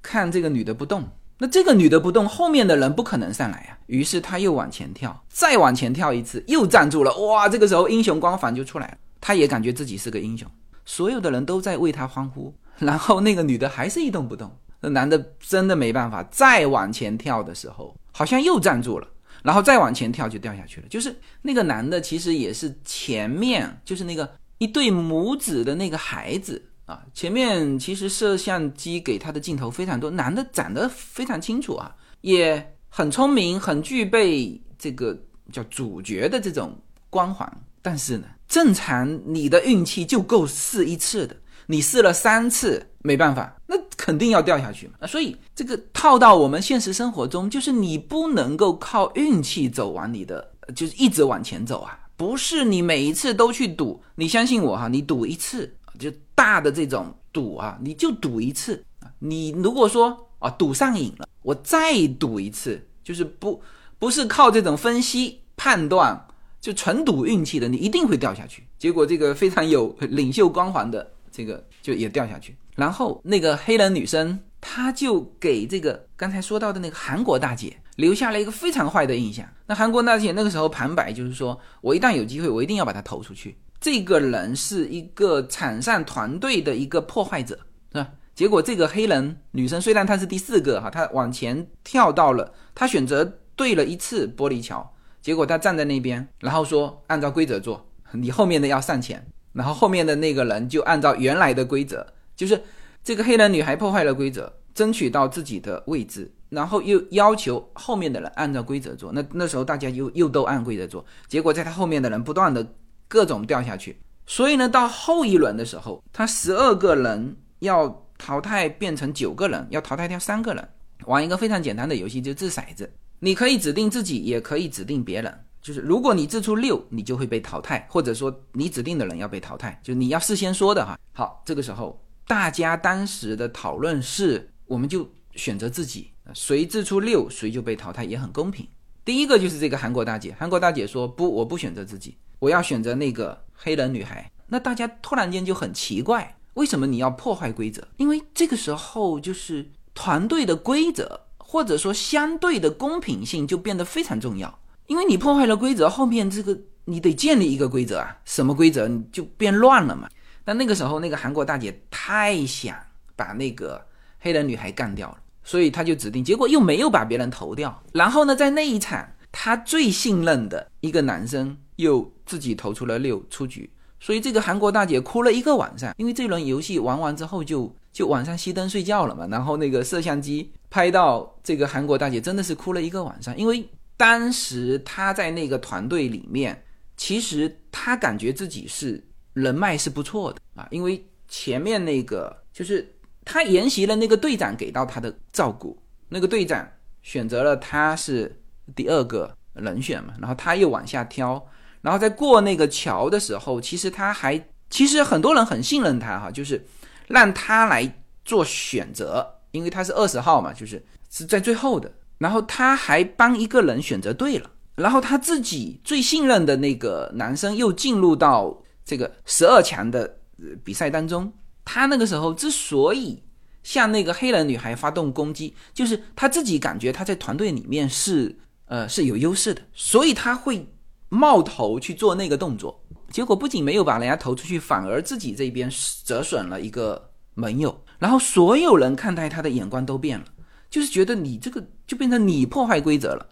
看这个女的不动，那这个女的不动，后面的人不可能上来啊。于是他又往前跳，再往前跳一次，又站住了。哇，这个时候英雄光环就出来了，他也感觉自己是个英雄，所有的人都在为他欢呼。然后那个女的还是一动不动，那男的真的没办法，再往前跳的时候，好像又站住了。然后再往前跳就掉下去了，就是那个男的其实也是前面就是那个一对母子的那个孩子啊，前面其实摄像机给他的镜头非常多，男的长得非常清楚啊，也很聪明，很具备这个叫主角的这种光环，但是呢，正常你的运气就够试一次的。你试了三次没办法，那肯定要掉下去嘛。所以这个套到我们现实生活中，就是你不能够靠运气走完你的，就是一直往前走啊。不是你每一次都去赌，你相信我哈，你赌一次就大的这种赌啊，你就赌一次。你如果说啊赌上瘾了，我再赌一次，就是不不是靠这种分析判断，就纯赌运气的，你一定会掉下去。结果这个非常有 领袖光环的。这个就也掉下去，然后那个黑人女生，她就给这个刚才说到的那个韩国大姐留下了一个非常坏的印象。那韩国大姐那个时候旁白就是说，我一旦有机会，我一定要把她投出去。这个人是一个场上团队的一个破坏者，是吧？结果这个黑人女生虽然她是第四个哈，她往前跳到了，她选择对了一次玻璃桥，结果他站在那边，然后说按照规则做，你后面的要上前。然后后面的那个人就按照原来的规则，就是这个黑人女孩破坏了规则，争取到自己的位置，然后又要求后面的人按照规则做。那那时候大家又又都按规则做，结果在他后面的人不断的各种掉下去。所以呢，到后一轮的时候，他十二个人要淘汰变成九个人，要淘汰掉三个人，玩一个非常简单的游戏，就掷骰子。你可以指定自己，也可以指定别人。就是如果你掷出六，你就会被淘汰，或者说你指定的人要被淘汰，就你要事先说的哈。好，这个时候大家当时的讨论是，我们就选择自己，谁掷出六，谁就被淘汰，也很公平。第一个就是这个韩国大姐，韩国大姐说不，我不选择自己，我要选择那个黑人女孩。那大家突然间就很奇怪，为什么你要破坏规则？因为这个时候就是团队的规则，或者说相对的公平性就变得非常重要。因为你破坏了规则，后面这个你得建立一个规则啊，什么规则你就变乱了嘛。但那个时候，那个韩国大姐太想把那个黑人女孩干掉了，所以她就指定，结果又没有把别人投掉。然后呢，在那一场，她最信任的一个男生又自己投出了六出局，所以这个韩国大姐哭了一个晚上。因为这轮游戏玩完之后，就就晚上熄灯睡觉了嘛。然后那个摄像机拍到这个韩国大姐真的是哭了一个晚上，因为。当时她在那个团队里面，其实她感觉自己是人脉是不错的啊，因为前面那个就是她沿袭了那个队长给到她的照顾，那个队长选择了她是第二个人选嘛，然后她又往下挑，然后在过那个桥的时候，其实他还其实很多人很信任他哈，就是让他来做选择，因为他是二十号嘛，就是是在最后的。然后他还帮一个人选择对了，然后他自己最信任的那个男生又进入到这个十二强的比赛当中。他那个时候之所以向那个黑人女孩发动攻击，就是他自己感觉他在团队里面是呃是有优势的，所以他会冒头去做那个动作。结果不仅没有把人家投出去，反而自己这边折损了一个盟友。然后所有人看待他的眼光都变了，就是觉得你这个就变成你破坏规则了。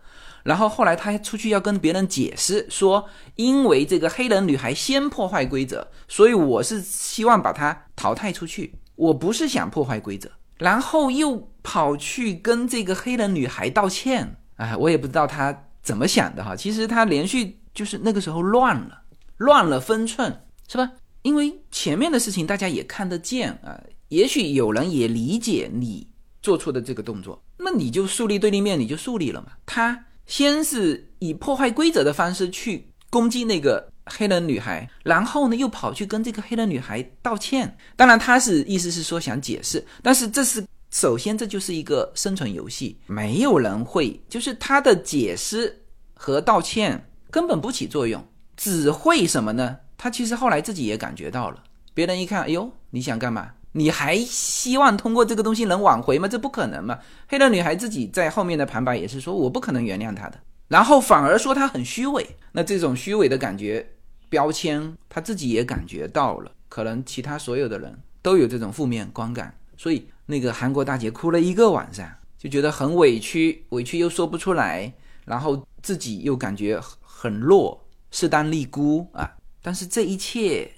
然后后来他出去要跟别人解释说，因为这个黑人女孩先破坏规则，所以我是希望把她淘汰出去，我不是想破坏规则。然后又跑去跟这个黑人女孩道歉，哎，我也不知道他怎么想的哈。其实他连续就是那个时候乱了，乱了分寸，是吧？因为前面的事情大家也看得见啊，也许有人也理解你做出的这个动作，那你就树立对立面，你就树立了嘛。他先是以破坏规则的方式去攻击那个黑人女孩，然后呢又跑去跟这个黑人女孩道歉。当然他是意思是说想解释，但是这是首先这就是一个生存游戏，没有人会就是他的解释和道歉根本不起作用，只会什么呢？他其实后来自己也感觉到了，别人一看，哎呦，你想干嘛？你还希望通过这个东西能挽回吗？这不可能嘛！黑人女孩自己在后面的旁白也是说，我不可能原谅他的，然后反而说他很虚伪。那这种虚伪的感觉标签，他自己也感觉到了，可能其他所有的人都有这种负面观感。所以那个韩国大姐哭了一个晚上，就觉得很委屈，委屈又说不出来，然后自己又感觉很弱，势单力孤啊。但是这一切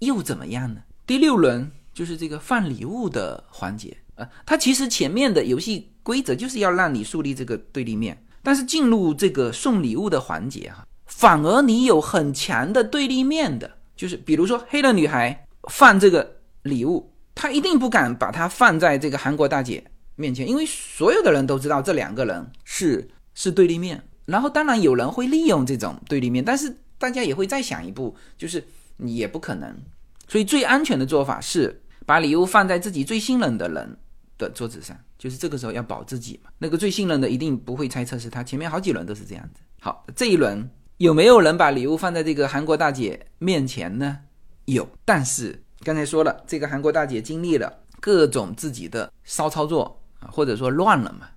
又怎么样呢？第六轮就是这个放礼物的环节啊，它其实前面的游戏规则就是要让你树立这个对立面，但是进入这个送礼物的环节哈，反而你有很强的对立面的，就是比如说黑人女孩放这个礼物，她一定不敢把它放在这个韩国大姐面前，因为所有的人都知道这两个人是是对立面，然后当然有人会利用这种对立面，但是。大家也会再想一步，就是你也不可能，所以最安全的做法是把礼物放在自己最信任的人的桌子上，就是这个时候要保自己嘛。那个最信任的一定不会猜测是他，前面好几轮都是这样子。好，这一轮有没有人把礼物放在这个韩国大姐面前呢？有，但是刚才说了，这个韩国大姐经历了各种自己的骚操作啊，或者说乱了嘛，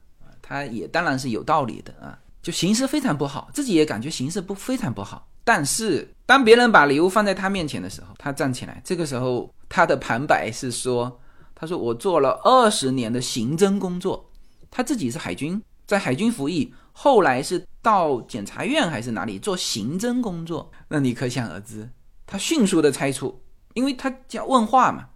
她也当然是有道理的啊，就形势非常不好，自己也感觉形势不非常不好。但是，当别人把礼物放在他面前的时候，他站起来。这个时候，他的旁白是说：“他说我做了二十年的刑侦工作，他自己是海军，在海军服役，后来是到检察院还是哪里做刑侦工作。那你可想而知，他迅速的猜出，因为他叫问话嘛，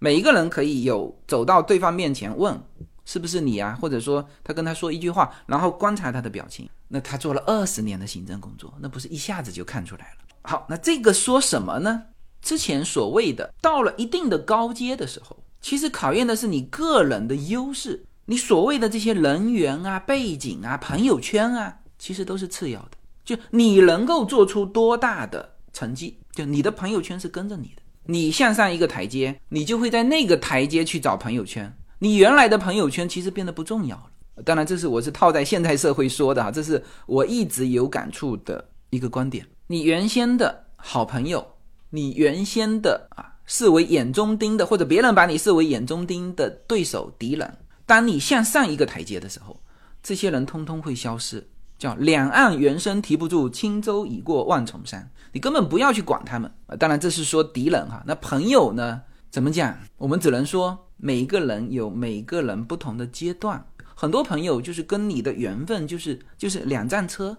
每一个人可以有走到对方面前问。”是不是你啊？或者说他跟他说一句话，然后观察他的表情，那他做了二十年的行政工作，那不是一下子就看出来了？好，那这个说什么呢？之前所谓的到了一定的高阶的时候，其实考验的是你个人的优势，你所谓的这些人缘啊、背景啊、朋友圈啊，其实都是次要的。就你能够做出多大的成绩，就你的朋友圈是跟着你的，你向上一个台阶，你就会在那个台阶去找朋友圈。你原来的朋友圈其实变得不重要了。当然，这是我是套在现代社会说的哈，这是我一直有感触的一个观点。你原先的好朋友，你原先的啊视为眼中钉的，或者别人把你视为眼中钉的对手敌人，当你向上一个台阶的时候，这些人通通会消失。叫两岸猿声啼不住，轻舟已过万重山。你根本不要去管他们啊。当然，这是说敌人哈。那朋友呢？怎么讲？我们只能说。每一个人有每一个人不同的阶段，很多朋友就是跟你的缘分就是就是两站车，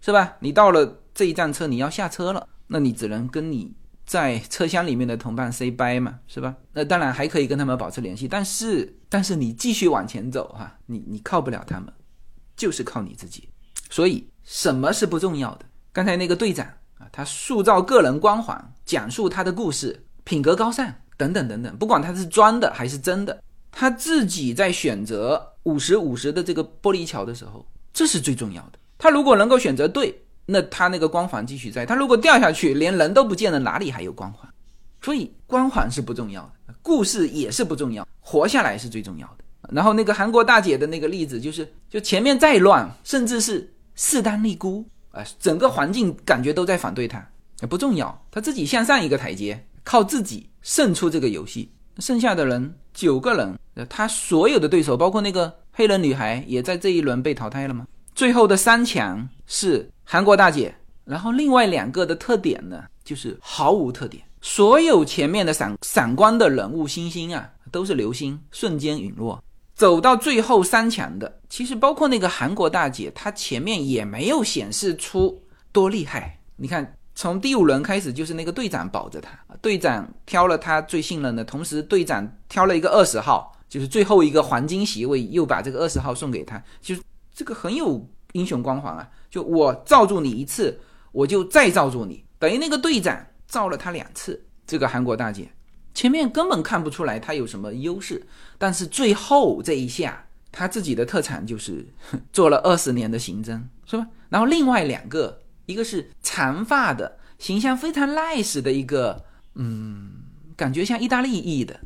是吧？你到了这一站车，你要下车了，那你只能跟你在车厢里面的同伴 say bye 嘛，是吧？那当然还可以跟他们保持联系，但是但是你继续往前走哈，你你靠不了他们，就是靠你自己。所以什么是不重要的？刚才那个队长啊，他塑造个人光环，讲述他的故事，品格高尚。等等等等，不管他是装的还是真的，他自己在选择五十五十的这个玻璃桥的时候，这是最重要的。他如果能够选择对，那他那个光环继续在；他如果掉下去，连人都不见了，哪里还有光环？所以光环是不重要的，故事也是不重要，活下来是最重要的。然后那个韩国大姐的那个例子，就是就前面再乱，甚至是势单力孤啊，整个环境感觉都在反对他，不重要，他自己向上一个台阶，靠自己。胜出这个游戏，剩下的人九个人，他所有的对手，包括那个黑人女孩，也在这一轮被淘汰了吗？最后的三强是韩国大姐，然后另外两个的特点呢，就是毫无特点。所有前面的闪闪光的人物星星啊，都是流星，瞬间陨落。走到最后三强的，其实包括那个韩国大姐，她前面也没有显示出多厉害。你看，从第五轮开始就是那个队长保着他，队长挑了他最信任的，同时队长挑了一个二十号，就是最后一个黄金席位，又把这个二十号送给他，就是这个很有英雄光环啊！就我罩住你一次，我就再罩住你，等于那个队长罩了他两次。这个韩国大姐。前面根本看不出来他有什么优势，但是最后这一下，他自己的特产就是做了二十年的刑侦，是吧？然后另外两个，一个是长发的，形象非常 nice 的一个，嗯，感觉像意大利裔的，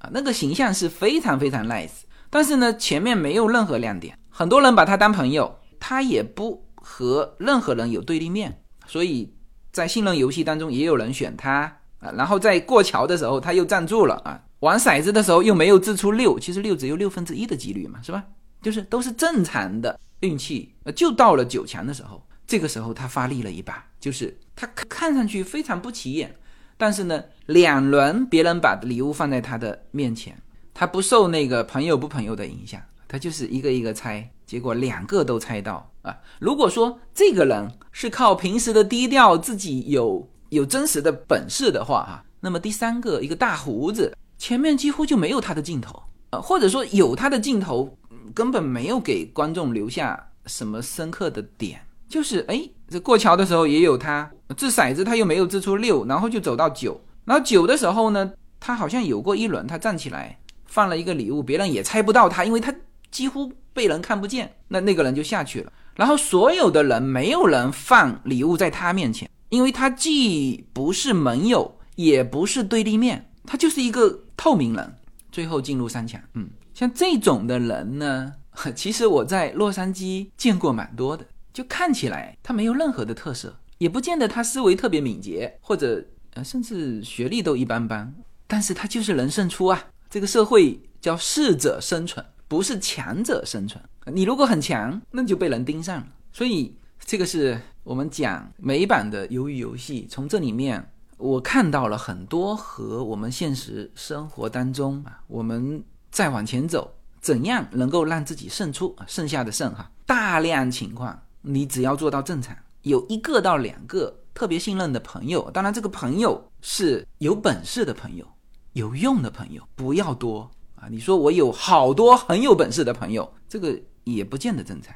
啊，那个形象是非常非常 nice，但是呢，前面没有任何亮点，很多人把他当朋友，他也不和任何人有对立面，所以在信任游戏当中也有人选他。啊，然后在过桥的时候他又站住了啊，玩骰子的时候又没有掷出六，其实六只有六分之一的几率嘛，是吧？就是都是正常的运气，呃，就到了九强的时候，这个时候他发力了一把，就是他看上去非常不起眼，但是呢，两轮别人把礼物放在他的面前，他不受那个朋友不朋友的影响，他就是一个一个猜，结果两个都猜到啊。如果说这个人是靠平时的低调，自己有。有真实的本事的话，哈，那么第三个一个大胡子，前面几乎就没有他的镜头啊，或者说有他的镜头，根本没有给观众留下什么深刻的点。就是哎，这过桥的时候也有他掷骰子，他又没有掷出六，然后就走到九，然后九的时候呢，他好像有过一轮，他站起来放了一个礼物，别人也猜不到他，因为他几乎被人看不见，那那个人就下去了。然后所有的人没有人放礼物在他面前。因为他既不是盟友，也不是对立面，他就是一个透明人，最后进入三强。嗯，像这种的人呢，其实我在洛杉矶见过蛮多的，就看起来他没有任何的特色，也不见得他思维特别敏捷，或者呃甚至学历都一般般，但是他就是能胜出啊。这个社会叫适者生存，不是强者生存。你如果很强，那就被人盯上了。所以这个是。我们讲美版的鱿鱼游戏，从这里面我看到了很多和我们现实生活当中啊，我们再往前走，怎样能够让自己胜出？剩下的胜哈，大量情况你只要做到正常，有一个到两个特别信任的朋友，当然这个朋友是有本事的朋友，有用的朋友，不要多啊。你说我有好多很有本事的朋友，这个也不见得正常，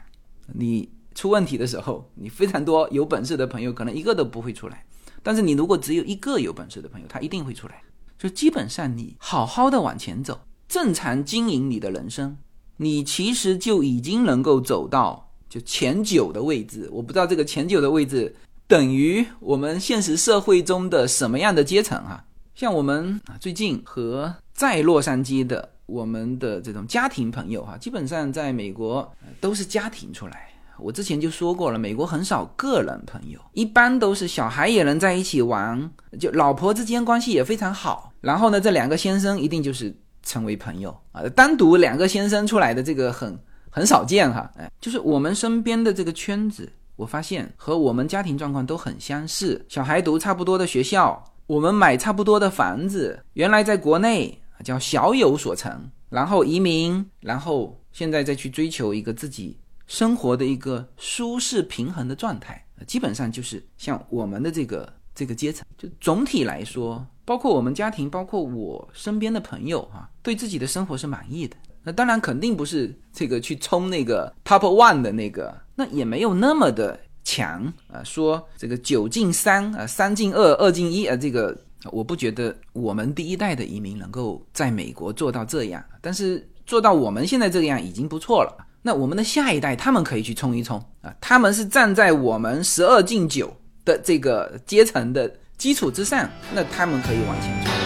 你。出问题的时候，你非常多有本事的朋友可能一个都不会出来，但是你如果只有一个有本事的朋友，他一定会出来。就基本上你好好的往前走，正常经营你的人生，你其实就已经能够走到就前九的位置。我不知道这个前九的位置等于我们现实社会中的什么样的阶层啊？像我们啊最近和在洛杉矶的我们的这种家庭朋友哈，基本上在美国都是家庭出来。我之前就说过了，美国很少个人朋友，一般都是小孩也能在一起玩，就老婆之间关系也非常好。然后呢，这两个先生一定就是成为朋友啊。单独两个先生出来的这个很很少见哈。哎，就是我们身边的这个圈子，我发现和我们家庭状况都很相似。小孩读差不多的学校，我们买差不多的房子，原来在国内叫小有所成，然后移民，然后现在再去追求一个自己。生活的一个舒适平衡的状态，基本上就是像我们的这个这个阶层，就总体来说，包括我们家庭，包括我身边的朋友哈，对自己的生活是满意的。那当然肯定不是这个去冲那个 top one 的那个，那也没有那么的强啊。说这个九进三啊，三进二，二进一啊，这个我不觉得我们第一代的移民能够在美国做到这样，但是做到我们现在这个样已经不错了。那我们的下一代，他们可以去冲一冲啊！他们是站在我们十二进九的这个阶层的基础之上，那他们可以往前冲。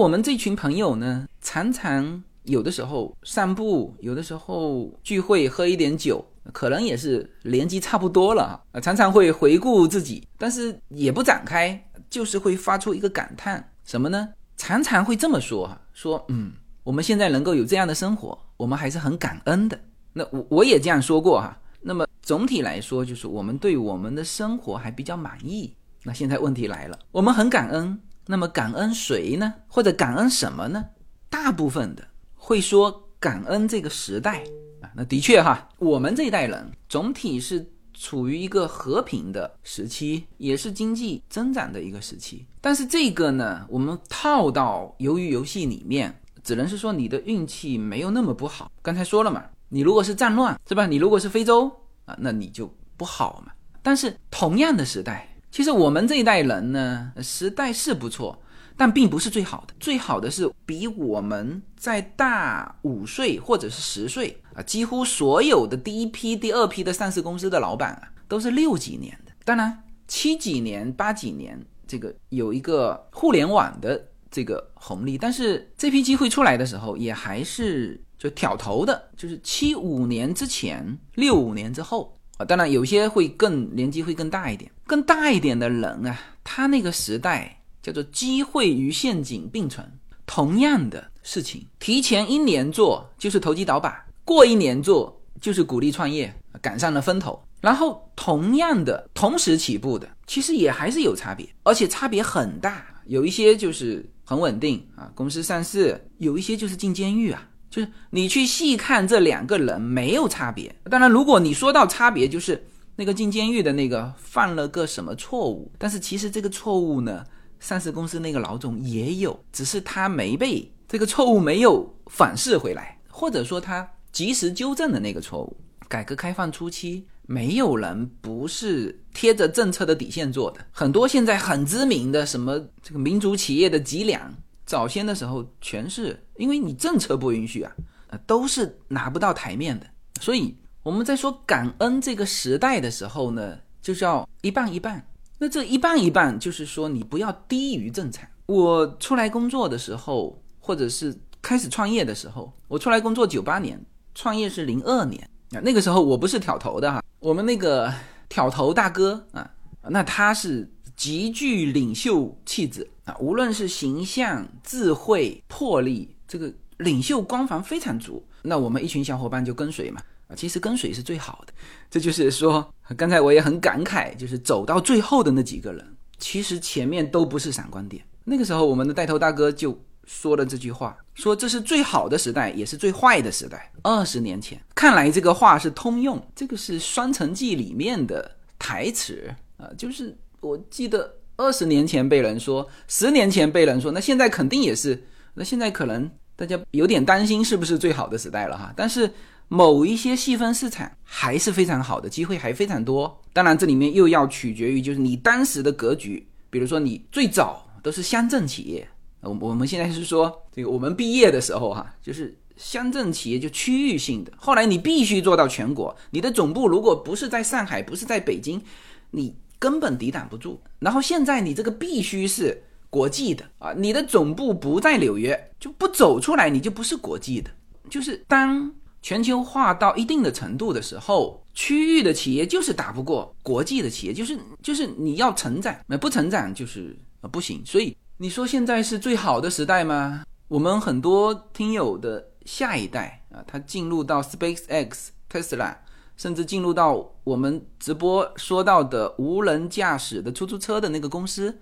我们这群朋友呢，常常有的时候散步，有的时候聚会喝一点酒，可能也是年纪差不多了啊，常常会回顾自己，但是也不展开，就是会发出一个感叹，什么呢？常常会这么说哈，说嗯，我们现在能够有这样的生活，我们还是很感恩的。那我我也这样说过哈。那么总体来说，就是我们对我们的生活还比较满意。那现在问题来了，我们很感恩，那么感恩谁呢？或者感恩什么呢？大部分的会说感恩这个时代啊。那的确哈，我们这一代人总体是处于一个和平的时期，也是经济增长的一个时期。但是这个呢，我们套到鱿鱼游戏里面，只能是说你的运气没有那么不好。刚才说了嘛。你如果是战乱，是吧？你如果是非洲啊，那你就不好嘛。但是同样的时代，其实我们这一代人呢，时代是不错，但并不是最好的。最好的是比我们在大五岁或者是十岁啊，几乎所有的第一批、第二批的上市公司的老板啊，都是六几年的。当然，七几年、八几年这个有一个互联网的这个红利，但是这批机会出来的时候，也还是。就挑头的，就是七五年之前，六五年之后啊。当然，有些会更年纪会更大一点，更大一点的人啊，他那个时代叫做机会与陷阱并存。同样的事情，提前一年做就是投机倒把，过一年做就是鼓励创业，赶上了风头。然后同样的，同时起步的，其实也还是有差别，而且差别很大。有一些就是很稳定啊，公司上市；有一些就是进监狱啊。就是你去细看这两个人没有差别，当然如果你说到差别，就是那个进监狱的那个犯了个什么错误，但是其实这个错误呢，上市公司那个老总也有，只是他没被这个错误没有反噬回来，或者说他及时纠正的那个错误。改革开放初期，没有人不是贴着政策的底线做的，很多现在很知名的什么这个民族企业的脊梁。早先的时候，全是因为你政策不允许啊，呃，都是拿不到台面的。所以我们在说感恩这个时代的时候呢，就是要一半一半。那这一半一半，就是说你不要低于正常。我出来工作的时候，或者是开始创业的时候，我出来工作九八年，创业是零二年啊。那个时候我不是挑头的哈，我们那个挑头大哥啊，那他是极具领袖气质啊。无论是形象、智慧、魄力，这个领袖光环非常足。那我们一群小伙伴就跟随嘛。啊，其实跟随是最好的。这就是说，刚才我也很感慨，就是走到最后的那几个人，其实前面都不是闪光点。那个时候，我们的带头大哥就说了这句话，说这是最好的时代，也是最坏的时代。二十年前，看来这个话是通用。这个是《双城记》里面的台词啊，就是我记得。二十年前被人说，十年前被人说，那现在肯定也是。那现在可能大家有点担心，是不是最好的时代了哈？但是某一些细分市场还是非常好的，机会还非常多。当然，这里面又要取决于就是你当时的格局。比如说，你最早都是乡镇企业，我我们现在是说这个我们毕业的时候哈，就是乡镇企业就区域性的。后来你必须做到全国，你的总部如果不是在上海，不是在北京，你。根本抵挡不住。然后现在你这个必须是国际的啊，你的总部不在纽约，就不走出来，你就不是国际的。就是当全球化到一定的程度的时候，区域的企业就是打不过国际的企业，就是就是你要成长，那不成长就是啊不行。所以你说现在是最好的时代吗？我们很多听友的下一代啊，他进入到 SpaceX、Tesla。甚至进入到我们直播说到的无人驾驶的出租车的那个公司，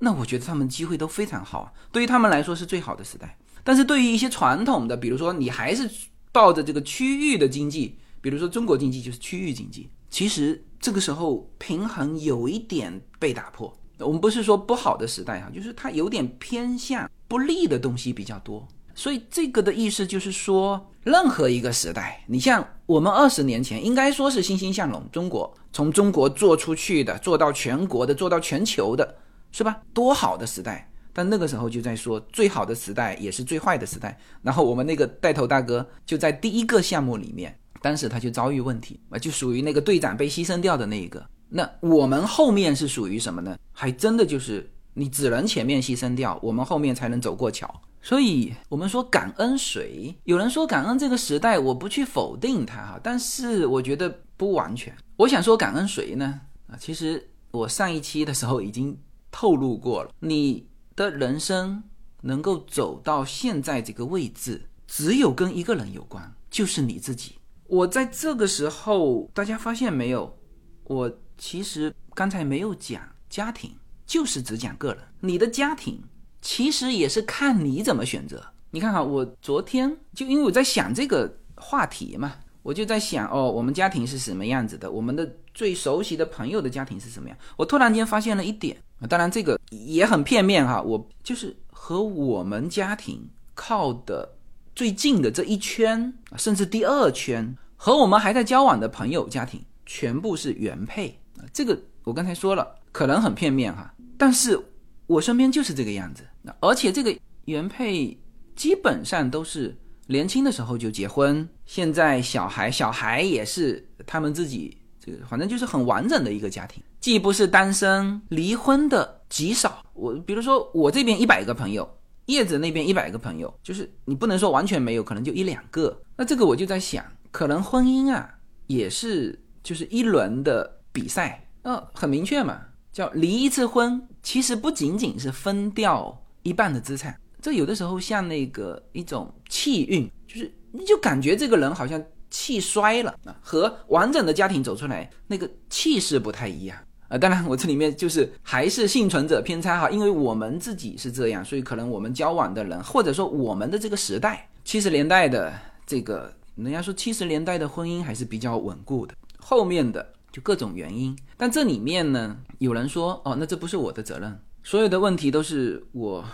那我觉得他们机会都非常好，对于他们来说是最好的时代。但是对于一些传统的，比如说你还是抱着这个区域的经济，比如说中国经济就是区域经济，其实这个时候平衡有一点被打破。我们不是说不好的时代哈，就是它有点偏向不利的东西比较多。所以这个的意思就是说，任何一个时代，你像我们二十年前，应该说是欣欣向荣。中国从中国做出去的，做到全国的，做到全球的，是吧？多好的时代！但那个时候就在说，最好的时代也是最坏的时代。然后我们那个带头大哥就在第一个项目里面，当时他就遭遇问题啊，就属于那个队长被牺牲掉的那一个。那我们后面是属于什么呢？还真的就是你只能前面牺牲掉，我们后面才能走过桥。所以，我们说感恩谁？有人说感恩这个时代，我不去否定它哈，但是我觉得不完全。我想说感恩谁呢？啊，其实我上一期的时候已经透露过了，你的人生能够走到现在这个位置，只有跟一个人有关，就是你自己。我在这个时候，大家发现没有？我其实刚才没有讲家庭，就是只讲个人。你的家庭其实也是看你怎么选择。你看哈，我昨天就因为我在想这个话题嘛，我就在想哦，我们家庭是什么样子的？我们的最熟悉的朋友的家庭是什么样？我突然间发现了一点，当然这个也很片面哈。我就是和我们家庭靠的最近的这一圈，甚至第二圈，和我们还在交往的朋友家庭。全部是原配啊，这个我刚才说了，可能很片面哈，但是我身边就是这个样子。而且这个原配基本上都是年轻的时候就结婚，现在小孩小孩也是他们自己这个，反正就是很完整的一个家庭，既不是单身，离婚的极少。我比如说我这边一百个朋友，叶子那边一百个朋友，就是你不能说完全没有，可能就一两个。那这个我就在想，可能婚姻啊也是。就是一轮的比赛，呃，很明确嘛，叫离一次婚，其实不仅仅是分掉一半的资产，这有的时候像那个一种气运，就是你就感觉这个人好像气衰了啊，和完整的家庭走出来那个气势不太一样啊。当然，我这里面就是还是幸存者偏差哈，因为我们自己是这样，所以可能我们交往的人，或者说我们的这个时代，七十年代的这个，人家说七十年代的婚姻还是比较稳固的。后面的就各种原因，但这里面呢，有人说哦，那这不是我的责任，所有的问题都是我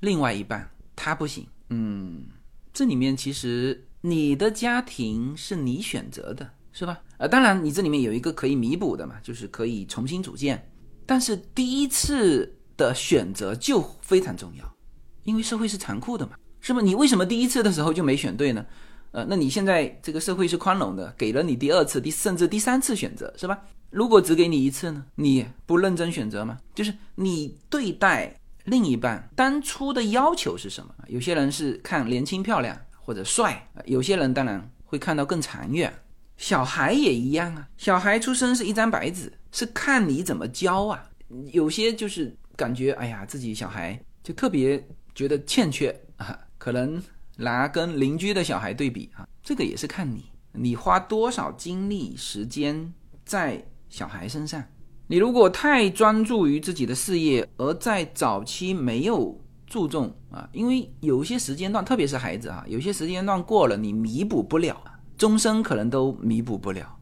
另外一半他不行。嗯，这里面其实你的家庭是你选择的，是吧？呃，当然你这里面有一个可以弥补的嘛，就是可以重新组建。但是第一次的选择就非常重要，因为社会是残酷的嘛，是不？你为什么第一次的时候就没选对呢？呃，那你现在这个社会是宽容的，给了你第二次、第甚至第三次选择，是吧？如果只给你一次呢？你不认真选择吗？就是你对待另一半当初的要求是什么？有些人是看年轻漂亮或者帅，有些人当然会看到更长远。小孩也一样啊，小孩出生是一张白纸，是看你怎么教啊。有些就是感觉，哎呀，自己小孩就特别觉得欠缺啊，可能。拿跟邻居的小孩对比啊，这个也是看你，你花多少精力时间在小孩身上。你如果太专注于自己的事业，而在早期没有注重啊，因为有些时间段，特别是孩子啊，有些时间段过了，你弥补不了，终生可能都弥补不了。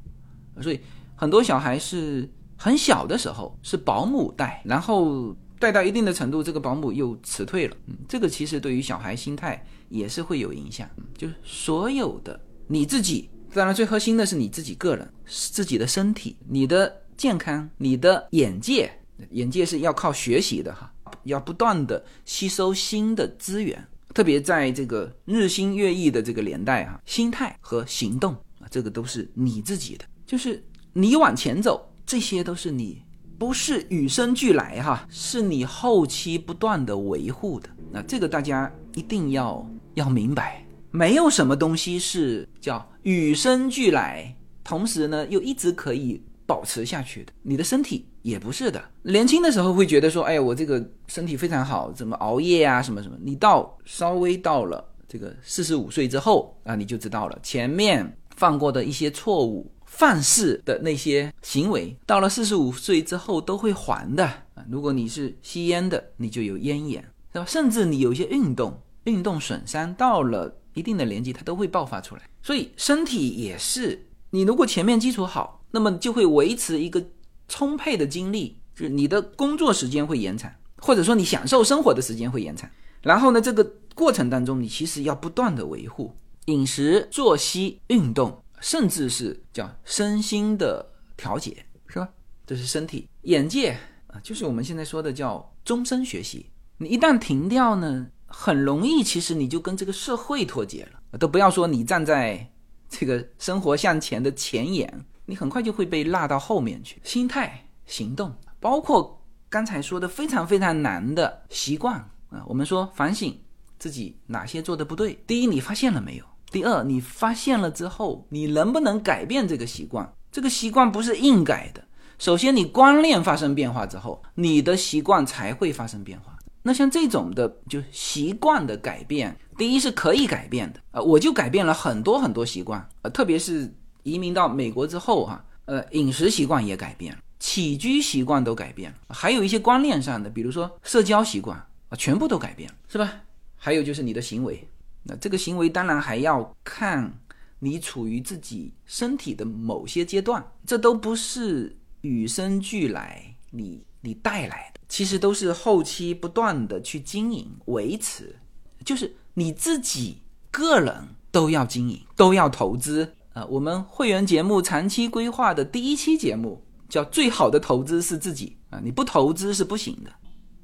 所以很多小孩是很小的时候是保姆带，然后。带到一定的程度，这个保姆又辞退了。嗯，这个其实对于小孩心态也是会有影响。就是所有的你自己，当然最核心的是你自己个人自己的身体、你的健康、你的眼界，眼界是要靠学习的哈，要不断的吸收新的资源。特别在这个日新月异的这个年代啊，心态和行动啊，这个都是你自己的，就是你往前走，这些都是你。不是与生俱来哈，是你后期不断的维护的。那这个大家一定要要明白，没有什么东西是叫与生俱来，同时呢又一直可以保持下去的。你的身体也不是的，年轻的时候会觉得说，哎呀，我这个身体非常好，怎么熬夜啊，什么什么。你到稍微到了这个四十五岁之后啊，你就知道了前面犯过的一些错误。犯事的那些行为，到了四十五岁之后都会还的啊！如果你是吸烟的，你就有烟眼，是吧？甚至你有一些运动运动损伤，到了一定的年纪，它都会爆发出来。所以身体也是，你如果前面基础好，那么就会维持一个充沛的精力，就是你的工作时间会延长，或者说你享受生活的时间会延长。然后呢，这个过程当中，你其实要不断的维护饮食、作息、运动。甚至是叫身心的调节，是吧？这是身体、眼界啊，就是我们现在说的叫终身学习。你一旦停掉呢，很容易，其实你就跟这个社会脱节了。都不要说你站在这个生活向前的前沿，你很快就会被落到后面去。心态、行动，包括刚才说的非常非常难的习惯啊，我们说反省、自己哪些做的不对。第一，你发现了没有？第二，你发现了之后，你能不能改变这个习惯？这个习惯不是硬改的。首先，你观念发生变化之后，你的习惯才会发生变化。那像这种的，就习惯的改变，第一是可以改变的啊，我就改变了很多很多习惯呃，特别是移民到美国之后哈，呃，饮食习惯也改变了，起居习惯都改变了，还有一些观念上的，比如说社交习惯啊，全部都改变了，是吧？还有就是你的行为，那这个行为当然还要看你处于自己身体的某些阶段，这都不是与生俱来，你你带来的。其实都是后期不断的去经营维持，就是你自己个人都要经营，都要投资啊。我们会员节目长期规划的第一期节目叫“最好的投资是自己”啊，你不投资是不行的。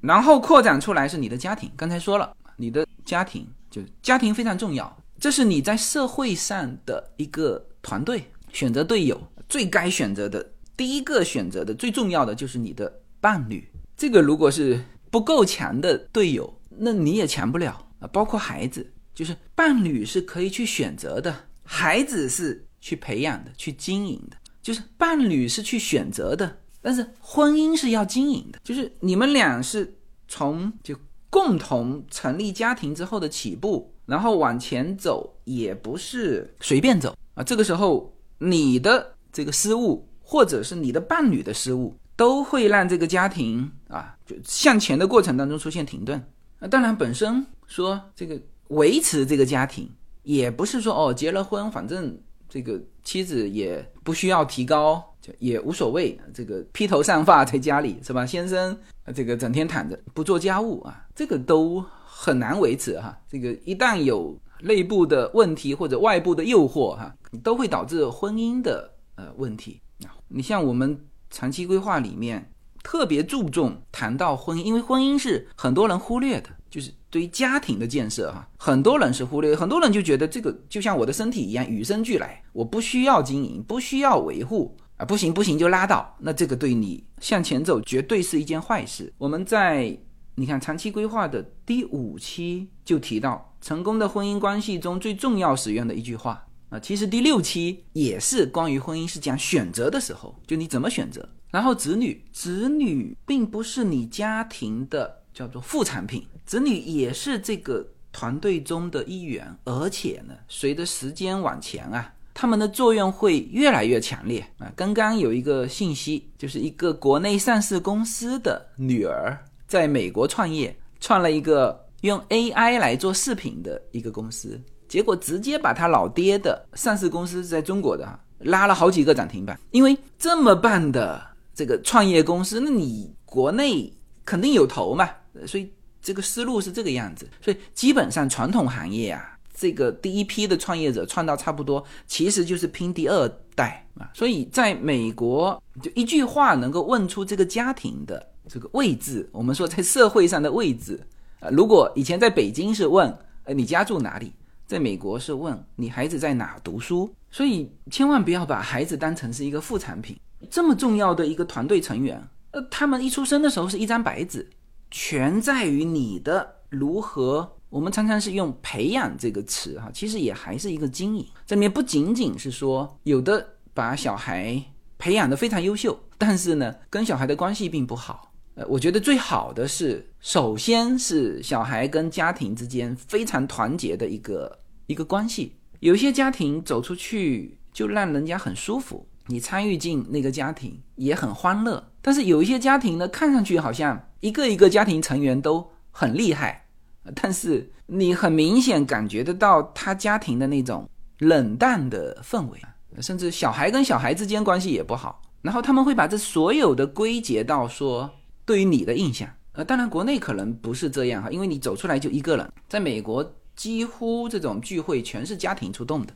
然后扩展出来是你的家庭，刚才说了，你的家庭就家庭非常重要，这是你在社会上的一个团队，选择队友最该选择的第一个选择的最重要的就是你的伴侣。这个如果是不够强的队友，那你也强不了啊。包括孩子，就是伴侣是可以去选择的，孩子是去培养的、去经营的。就是伴侣是去选择的，但是婚姻是要经营的。就是你们俩是从就共同成立家庭之后的起步，然后往前走，也不是随便走啊。这个时候，你的这个失误，或者是你的伴侣的失误。都会让这个家庭啊，就向前的过程当中出现停顿。那当然，本身说这个维持这个家庭，也不是说哦，结了婚，反正这个妻子也不需要提高，就也无所谓。这个披头散发在家里是吧？先生这个整天躺着不做家务啊，这个都很难维持哈。这个一旦有内部的问题或者外部的诱惑哈，都会导致婚姻的呃问题。你像我们。长期规划里面特别注重谈到婚姻，因为婚姻是很多人忽略的，就是对于家庭的建设哈，很多人是忽略，很多人就觉得这个就像我的身体一样与生俱来，我不需要经营，不需要维护啊，不行不行就拉倒，那这个对你向前走绝对是一件坏事。我们在你看长期规划的第五期就提到，成功的婚姻关系中最重要使用的一句话。啊，其实第六期也是关于婚姻，是讲选择的时候，就你怎么选择。然后子女，子女并不是你家庭的叫做副产品，子女也是这个团队中的一员，而且呢，随着时间往前啊，他们的作用会越来越强烈啊。刚刚有一个信息，就是一个国内上市公司的女儿在美国创业，创了一个用 AI 来做视频的一个公司。结果直接把他老爹的上市公司在中国的拉了好几个涨停板，因为这么棒的这个创业公司，那你国内肯定有投嘛，所以这个思路是这个样子。所以基本上传统行业啊，这个第一批的创业者创到差不多，其实就是拼第二代啊。所以在美国，就一句话能够问出这个家庭的这个位置，我们说在社会上的位置啊。如果以前在北京是问，呃，你家住哪里？在美国是问你孩子在哪读书，所以千万不要把孩子当成是一个副产品。这么重要的一个团队成员，呃，他们一出生的时候是一张白纸，全在于你的如何。我们常常是用培养这个词哈，其实也还是一个经营。这里面不仅仅是说有的把小孩培养的非常优秀，但是呢，跟小孩的关系并不好。呃，我觉得最好的是，首先是小孩跟家庭之间非常团结的一个一个关系。有些家庭走出去就让人家很舒服，你参与进那个家庭也很欢乐。但是有一些家庭呢，看上去好像一个一个家庭成员都很厉害，但是你很明显感觉得到他家庭的那种冷淡的氛围，甚至小孩跟小孩之间关系也不好。然后他们会把这所有的归结到说。对于你的印象，呃，当然国内可能不是这样哈，因为你走出来就一个人，在美国几乎这种聚会全是家庭出动的，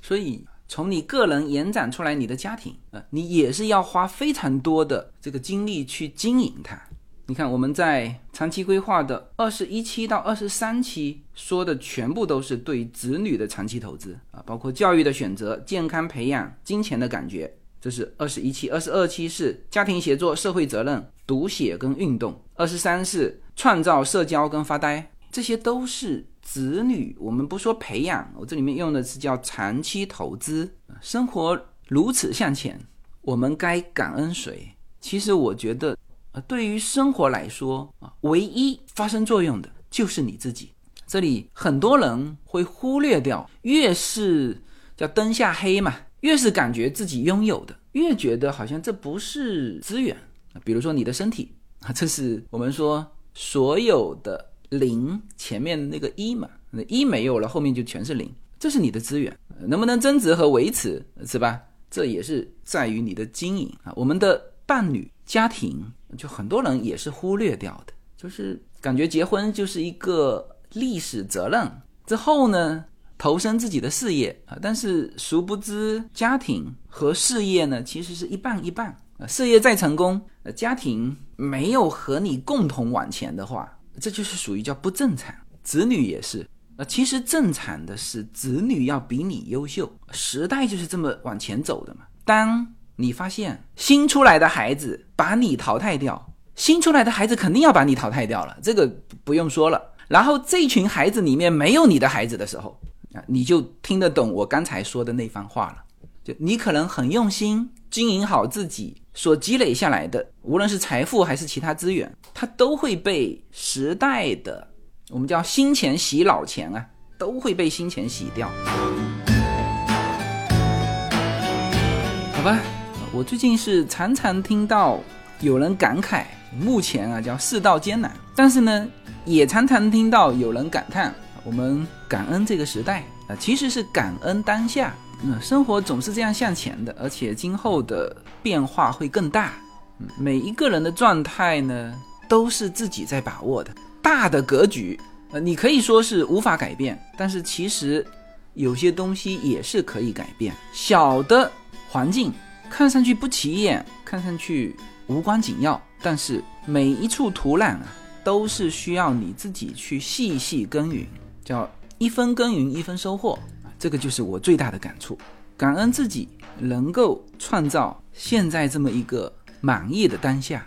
所以从你个人延展出来你的家庭，呃，你也是要花非常多的这个精力去经营它。你看我们在长期规划的二十一期到二十三期说的全部都是对子女的长期投资啊，包括教育的选择、健康培养、金钱的感觉。这是二十一期，二十二期是家庭协作、社会责任、读写跟运动，二十三是创造、社交跟发呆，这些都是子女，我们不说培养，我这里面用的是叫长期投资。生活如此向前，我们该感恩谁？其实我觉得，呃，对于生活来说啊，唯一发生作用的就是你自己。这里很多人会忽略掉，越是叫灯下黑嘛，越是感觉自己拥有的，越觉得好像这不是资源。比如说你的身体啊，这是我们说所有的零前面那个一嘛，那一没有了，后面就全是零，这是你的资源，能不能增值和维持，是吧？这也是在于你的经营啊。我们的伴侣、家庭，就很多人也是忽略掉的，就是感觉结婚就是一个。历史责任之后呢，投身自己的事业啊，但是殊不知家庭和事业呢，其实是一半一半。事业再成功，呃，家庭没有和你共同往前的话，这就是属于叫不正常。子女也是，呃，其实正常的是子女要比你优秀，时代就是这么往前走的嘛。当你发现新出来的孩子把你淘汰掉，新出来的孩子肯定要把你淘汰掉了，这个不用说了。然后这群孩子里面没有你的孩子的时候，啊，你就听得懂我刚才说的那番话了。就你可能很用心经营好自己所积累下来的，无论是财富还是其他资源，它都会被时代的我们叫新钱洗老钱啊，都会被新钱洗掉。好吧，我最近是常常听到有人感慨，目前啊叫世道艰难，但是呢。也常常听到有人感叹：“我们感恩这个时代啊，其实是感恩当下。嗯，生活总是这样向前的，而且今后的变化会更大。嗯，每一个人的状态呢，都是自己在把握的。大的格局，呃，你可以说是无法改变，但是其实有些东西也是可以改变。小的环境看上去不起眼，看上去无关紧要，但是每一处土壤啊。”都是需要你自己去细细耕耘，叫一分耕耘一分收获！这个就是我最大的感触。感恩自己能够创造现在这么一个满意的当下。